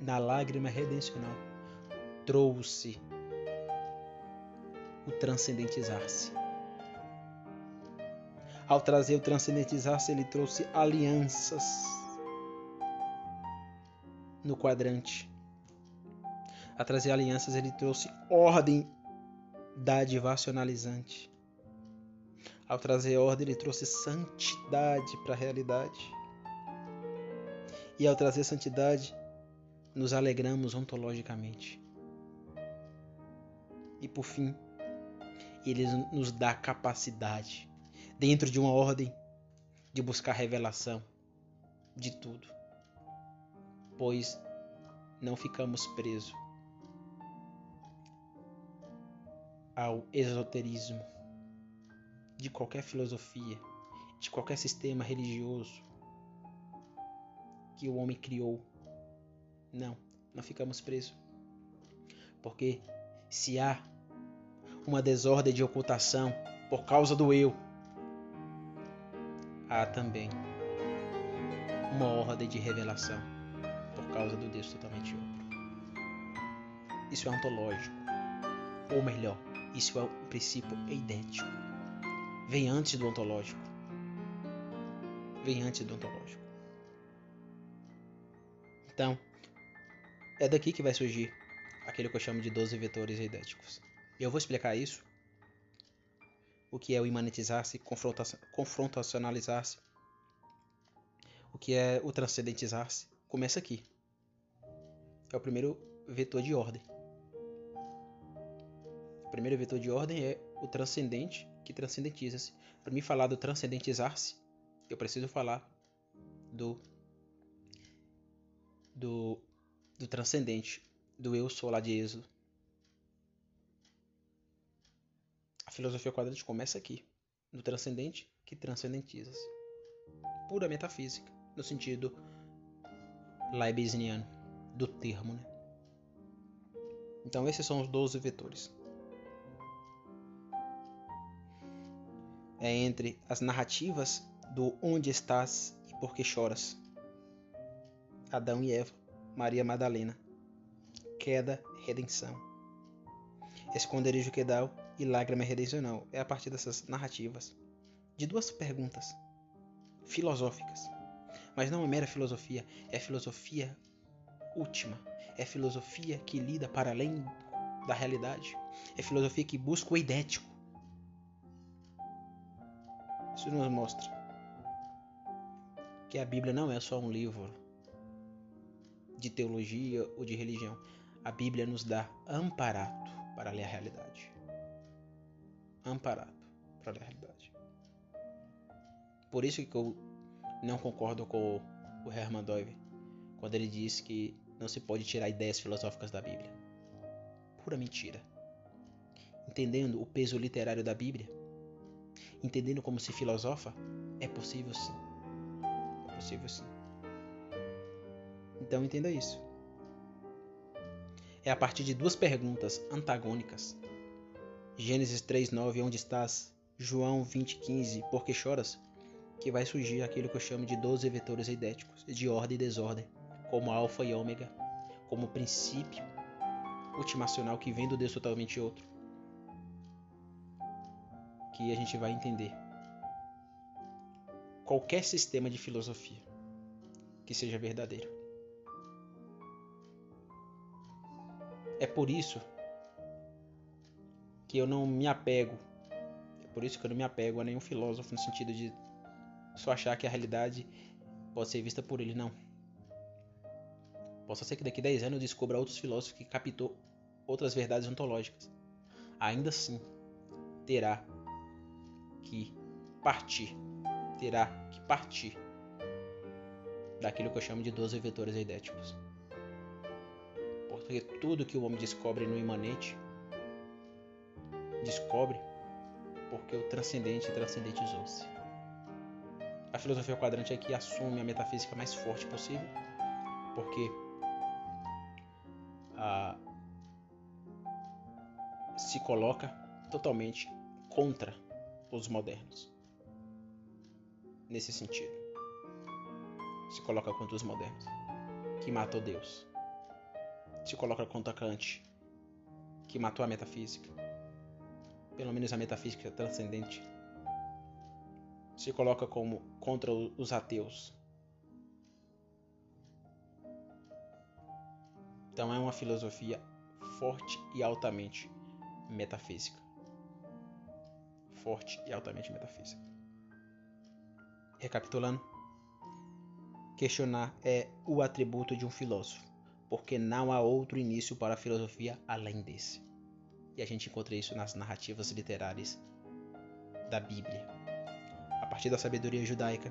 Speaker 1: na lágrima redencional, trouxe o transcendentizar-se. Ao trazer o transcendentizar-se, ele trouxe alianças no quadrante. A trazer alianças, ele trouxe ordem dadivacionalizante. Ao trazer ordem, ele trouxe santidade para a realidade. E ao trazer santidade, nos alegramos ontologicamente. E por fim, ele nos dá capacidade, dentro de uma ordem, de buscar revelação de tudo. Pois não ficamos presos ao esoterismo de qualquer filosofia, de qualquer sistema religioso que o homem criou. Não, não ficamos presos. Porque se há uma desordem de ocultação por causa do eu, há também uma ordem de revelação por causa do Deus totalmente outro. Isso é ontológico, ou melhor, isso é um princípio eidético vem antes do ontológico. Vem antes do ontológico. Então, é daqui que vai surgir aquele que eu chamo de 12 vetores eidéticos. Eu vou explicar isso. O que é o imanetizar-se, confrontacionalizar-se. O que é o transcendentizar-se. Começa aqui. É o primeiro vetor de ordem. O primeiro vetor de ordem é o transcendente que transcendentiza-se. Para me falar do transcendentizar-se, eu preciso falar do do, do transcendente, do eu sou lá de Êxodo. A filosofia quadrante começa aqui, no transcendente que transcendentiza-se. Pura metafísica, no sentido leibniziano do termo. Né? Então esses são os 12 vetores. É entre as narrativas do Onde estás e por que choras. Adão e Eva, Maria Madalena. Queda, redenção. Esconderijo quedal e lágrima redencional. É a partir dessas narrativas de duas perguntas filosóficas. Mas não é mera filosofia, é filosofia última. É filosofia que lida para além da realidade. É filosofia que busca o idético isso nos mostra que a Bíblia não é só um livro de teologia ou de religião. A Bíblia nos dá amparato para ler a realidade. Amparato para ler a realidade. Por isso que eu não concordo com o Herman Doyle quando ele diz que não se pode tirar ideias filosóficas da Bíblia. Pura mentira. Entendendo o peso literário da Bíblia, entendendo como se filosofa? É possível sim. É possível sim. Então entenda isso. É a partir de duas perguntas antagônicas. Gênesis 3:9, onde estás? João 20:15, por que choras? Que vai surgir aquilo que eu chamo de 12 vetores eidéticos, de ordem e desordem, como alfa e ômega, como princípio ultimacional que vem do Deus totalmente outro que a gente vai entender qualquer sistema de filosofia que seja verdadeiro. É por isso que eu não me apego, é por isso que eu não me apego a nenhum filósofo no sentido de só achar que a realidade pode ser vista por ele, não. Possa ser que daqui a 10 anos eu descubra outros filósofos que captou outras verdades ontológicas. Ainda assim, terá que partir, terá que partir daquilo que eu chamo de 12 vetores eidéticos. Porque tudo que o homem descobre no imanente, descobre porque o transcendente transcendentizou-se. A filosofia quadrante aqui assume a metafísica mais forte possível, porque a, se coloca totalmente contra os modernos. Nesse sentido. Se coloca contra os modernos, que matou Deus. Se coloca contra Kant, que matou a metafísica. pelo menos a metafísica transcendente, se coloca como contra os ateus. Então é uma filosofia forte e altamente metafísica. Forte e altamente metafísica. Recapitulando, questionar é o atributo de um filósofo, porque não há outro início para a filosofia além desse. E a gente encontra isso nas narrativas literárias da Bíblia. A partir da sabedoria judaica,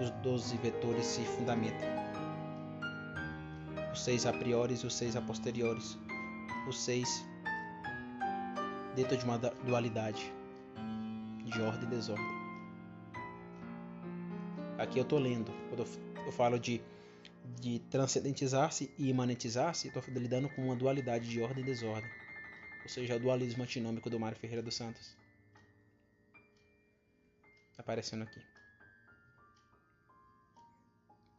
Speaker 1: os doze vetores se fundamentam. Os seis a priori e os seis a posteriores. Os seis dentro de uma dualidade de ordem e desordem. Aqui eu estou lendo, quando eu falo de, de transcendentizar-se e imanentizar-se, estou lidando com uma dualidade de ordem e desordem, ou seja, o dualismo antinômico do Mário Ferreira dos Santos. Aparecendo aqui.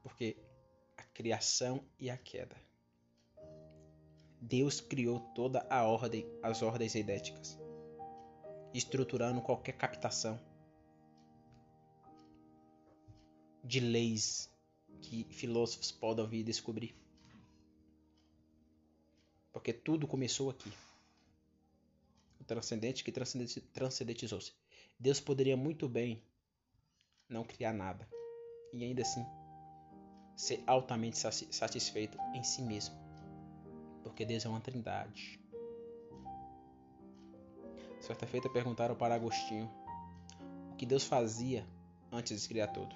Speaker 1: Porque a criação e a queda. Deus criou toda a ordem, as ordens eidéticas, estruturando qualquer captação de leis que filósofos podem vir descobrir. Porque tudo começou aqui. O transcendente que transcendentizou-se. Deus poderia muito bem não criar nada e ainda assim ser altamente satisfeito em si mesmo. Porque Deus é uma trindade. Certa feita perguntaram para Agostinho o que Deus fazia antes de criar tudo.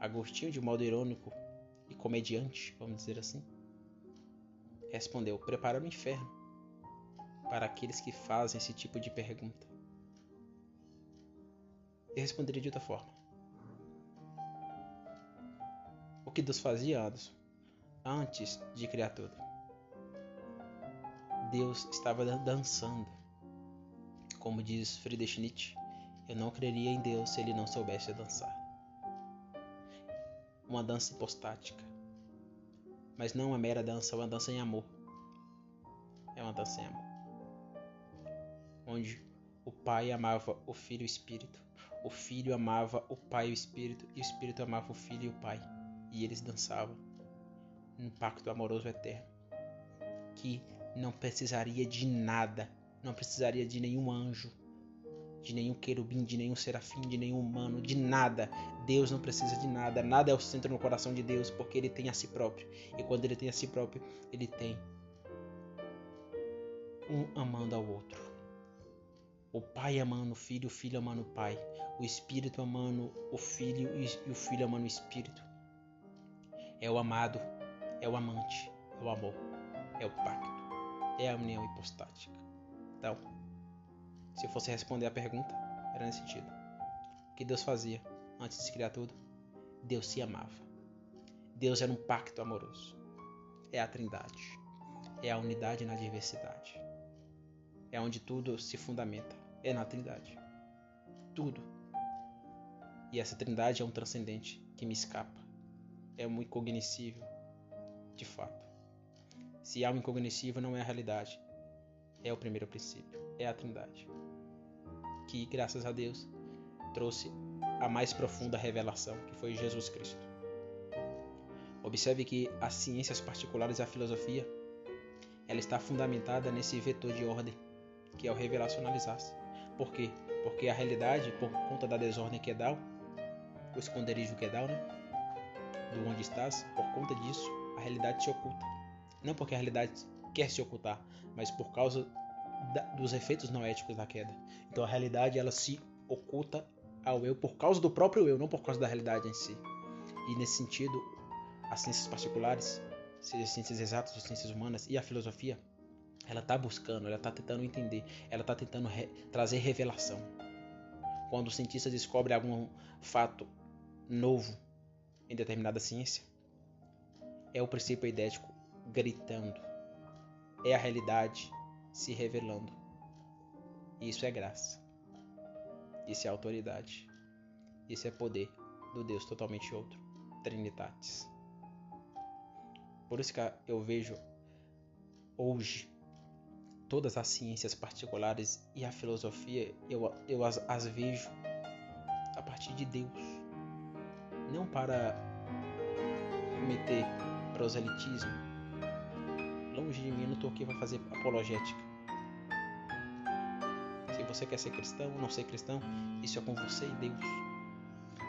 Speaker 1: Agostinho, de modo irônico e comediante, vamos dizer assim, respondeu: Prepara o inferno para aqueles que fazem esse tipo de pergunta. Eu responderia de outra forma. O que Deus fazia, Anderson, antes de criar tudo? Deus estava dançando. Como diz Friedrich Nietzsche, eu não creria em Deus se ele não soubesse dançar uma dança hipostática. Mas não uma mera dança, é uma dança em amor. É uma dança em amor. Onde o pai amava o filho e o espírito, o filho amava o pai e o espírito, e o espírito amava o filho e o pai. E eles dançavam num pacto amoroso eterno que não precisaria de nada, não precisaria de nenhum anjo, de nenhum querubim, de nenhum serafim, de nenhum humano, de nada. Deus não precisa de nada, nada é o centro no coração de Deus, porque ele tem a si próprio. E quando ele tem a si próprio, ele tem um amando ao outro. O pai amando o filho, o filho amando o pai, o espírito amando o filho e o filho amando o espírito. É o amado, é o amante, é o amor, é o pacto, é a união hipostática. Então, se eu fosse responder a pergunta, era nesse sentido. O que Deus fazia antes de criar tudo? Deus se amava. Deus era um pacto amoroso. É a trindade. É a unidade na diversidade. É onde tudo se fundamenta. É na trindade. Tudo. E essa trindade é um transcendente que me escapa. É um incognoscível, de fato. Se um incognoscível, não é a realidade. É o primeiro princípio. É a trindade que, graças a Deus, trouxe a mais profunda revelação, que foi Jesus Cristo. Observe que as ciências particulares e a filosofia, ela está fundamentada nesse vetor de ordem, que é o revelacionalizar-se. Por quê? Porque a realidade, por conta da desordem que é o esconderijo que é né? Do onde estás, por conta disso, realidade se oculta. Não porque a realidade quer se ocultar, mas por causa da, dos efeitos noéticos da queda. Então a realidade ela se oculta ao eu por causa do próprio eu, não por causa da realidade em si. E nesse sentido, as ciências particulares, seja ciências exatas ou ciências humanas e a filosofia, ela está buscando, ela está tentando entender, ela está tentando re trazer revelação. Quando o cientista descobre algum fato novo em determinada ciência, é o princípio idético gritando, é a realidade se revelando. Isso é graça. Isso é autoridade. Isso é poder do Deus totalmente outro, Trinitatis. Por isso que eu vejo hoje todas as ciências particulares e a filosofia, eu, eu as, as vejo a partir de Deus. Não para cometer proselitismo. Longe de mim, não estou aqui para fazer apologética. Se você quer ser cristão ou não ser cristão, isso é com você e Deus.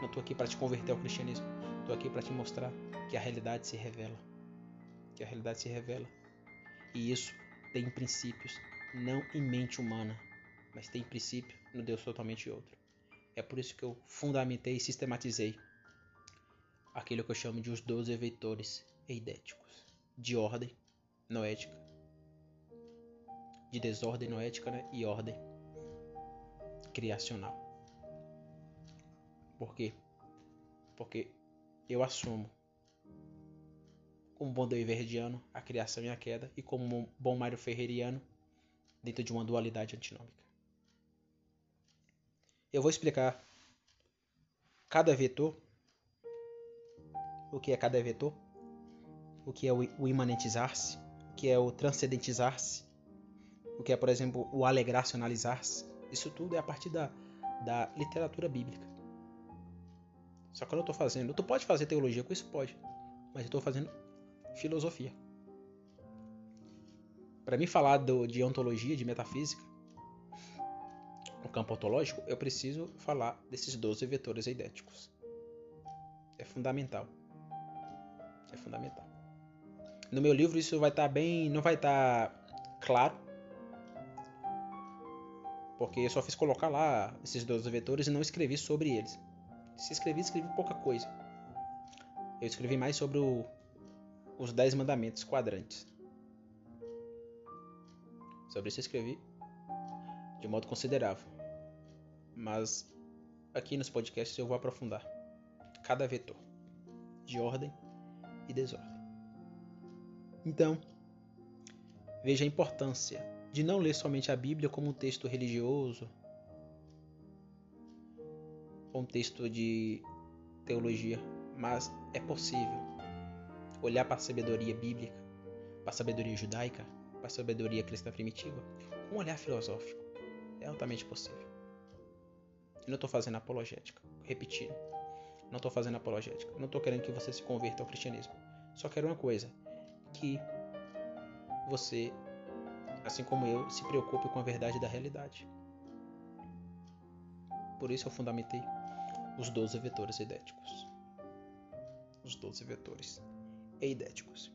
Speaker 1: Não estou aqui para te converter ao cristianismo. Estou aqui para te mostrar que a realidade se revela. Que a realidade se revela. E isso tem princípios, não em mente humana, mas tem princípio no Deus totalmente outro. É por isso que eu fundamentei e sistematizei aquilo que eu chamo de os 12 veitores eidéticos, de ordem noética, de desordem noética né? e ordem criacional. Por quê? Porque eu assumo como bom verdiano, a criação e a queda, e como um bom Mário Ferreiriano, dentro de uma dualidade antinômica. Eu vou explicar cada vetor, o que é cada vetor, o que é o imanentizar-se, o que é o transcendentizar-se, o que é, por exemplo, o alegracionalizar-se. Isso tudo é a partir da, da literatura bíblica. Só que eu não estou fazendo. Tu pode fazer teologia com isso? Pode. Mas eu estou fazendo filosofia. Para mim falar do, de ontologia, de metafísica, no campo ontológico, eu preciso falar desses 12 vetores eidéticos. É fundamental. É fundamental. No meu livro isso vai estar tá bem, não vai estar tá claro, porque eu só fiz colocar lá esses 12 vetores e não escrevi sobre eles. Se escrevi, escrevi pouca coisa. Eu escrevi mais sobre o os Dez Mandamentos quadrantes. Sobre isso eu escrevi de modo considerável. Mas aqui nos podcasts eu vou aprofundar cada vetor de ordem e desordem. Então, veja a importância de não ler somente a Bíblia como um texto religioso, ou um texto de teologia, mas é possível olhar para a sabedoria bíblica, para a sabedoria judaica, para a sabedoria cristã primitiva, com um olhar filosófico. É altamente possível. Eu não estou fazendo apologética, repetindo. Não estou fazendo apologética. Não estou querendo que você se converta ao cristianismo. Só quero uma coisa: que você, assim como eu, se preocupe com a verdade da realidade. Por isso eu fundamentei os 12 vetores idéticos. Os 12 vetores eidéticos.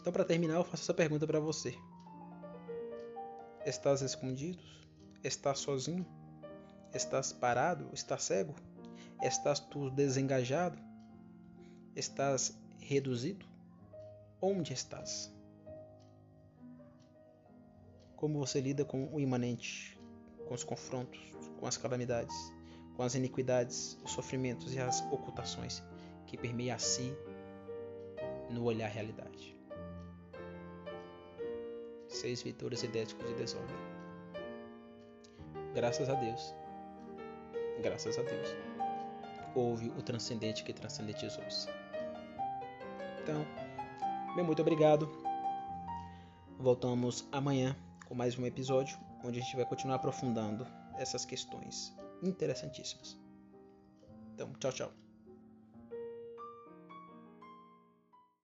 Speaker 1: Então, para terminar, eu faço essa pergunta para você: Estás escondido? Estás sozinho? Estás parado? Estás cego? Estás tu desengajado? Estás reduzido? Onde estás? Como você lida com o imanente, com os confrontos, com as calamidades, com as iniquidades, os sofrimentos e as ocultações que permeiam a si no olhar realidade. Seis vitores idéticos de desordem. Graças a Deus, graças a Deus, houve o transcendente que transcendentizou-se. Então, meu muito obrigado. Voltamos amanhã com mais um episódio onde a gente vai continuar aprofundando essas questões interessantíssimas. Então, tchau, tchau.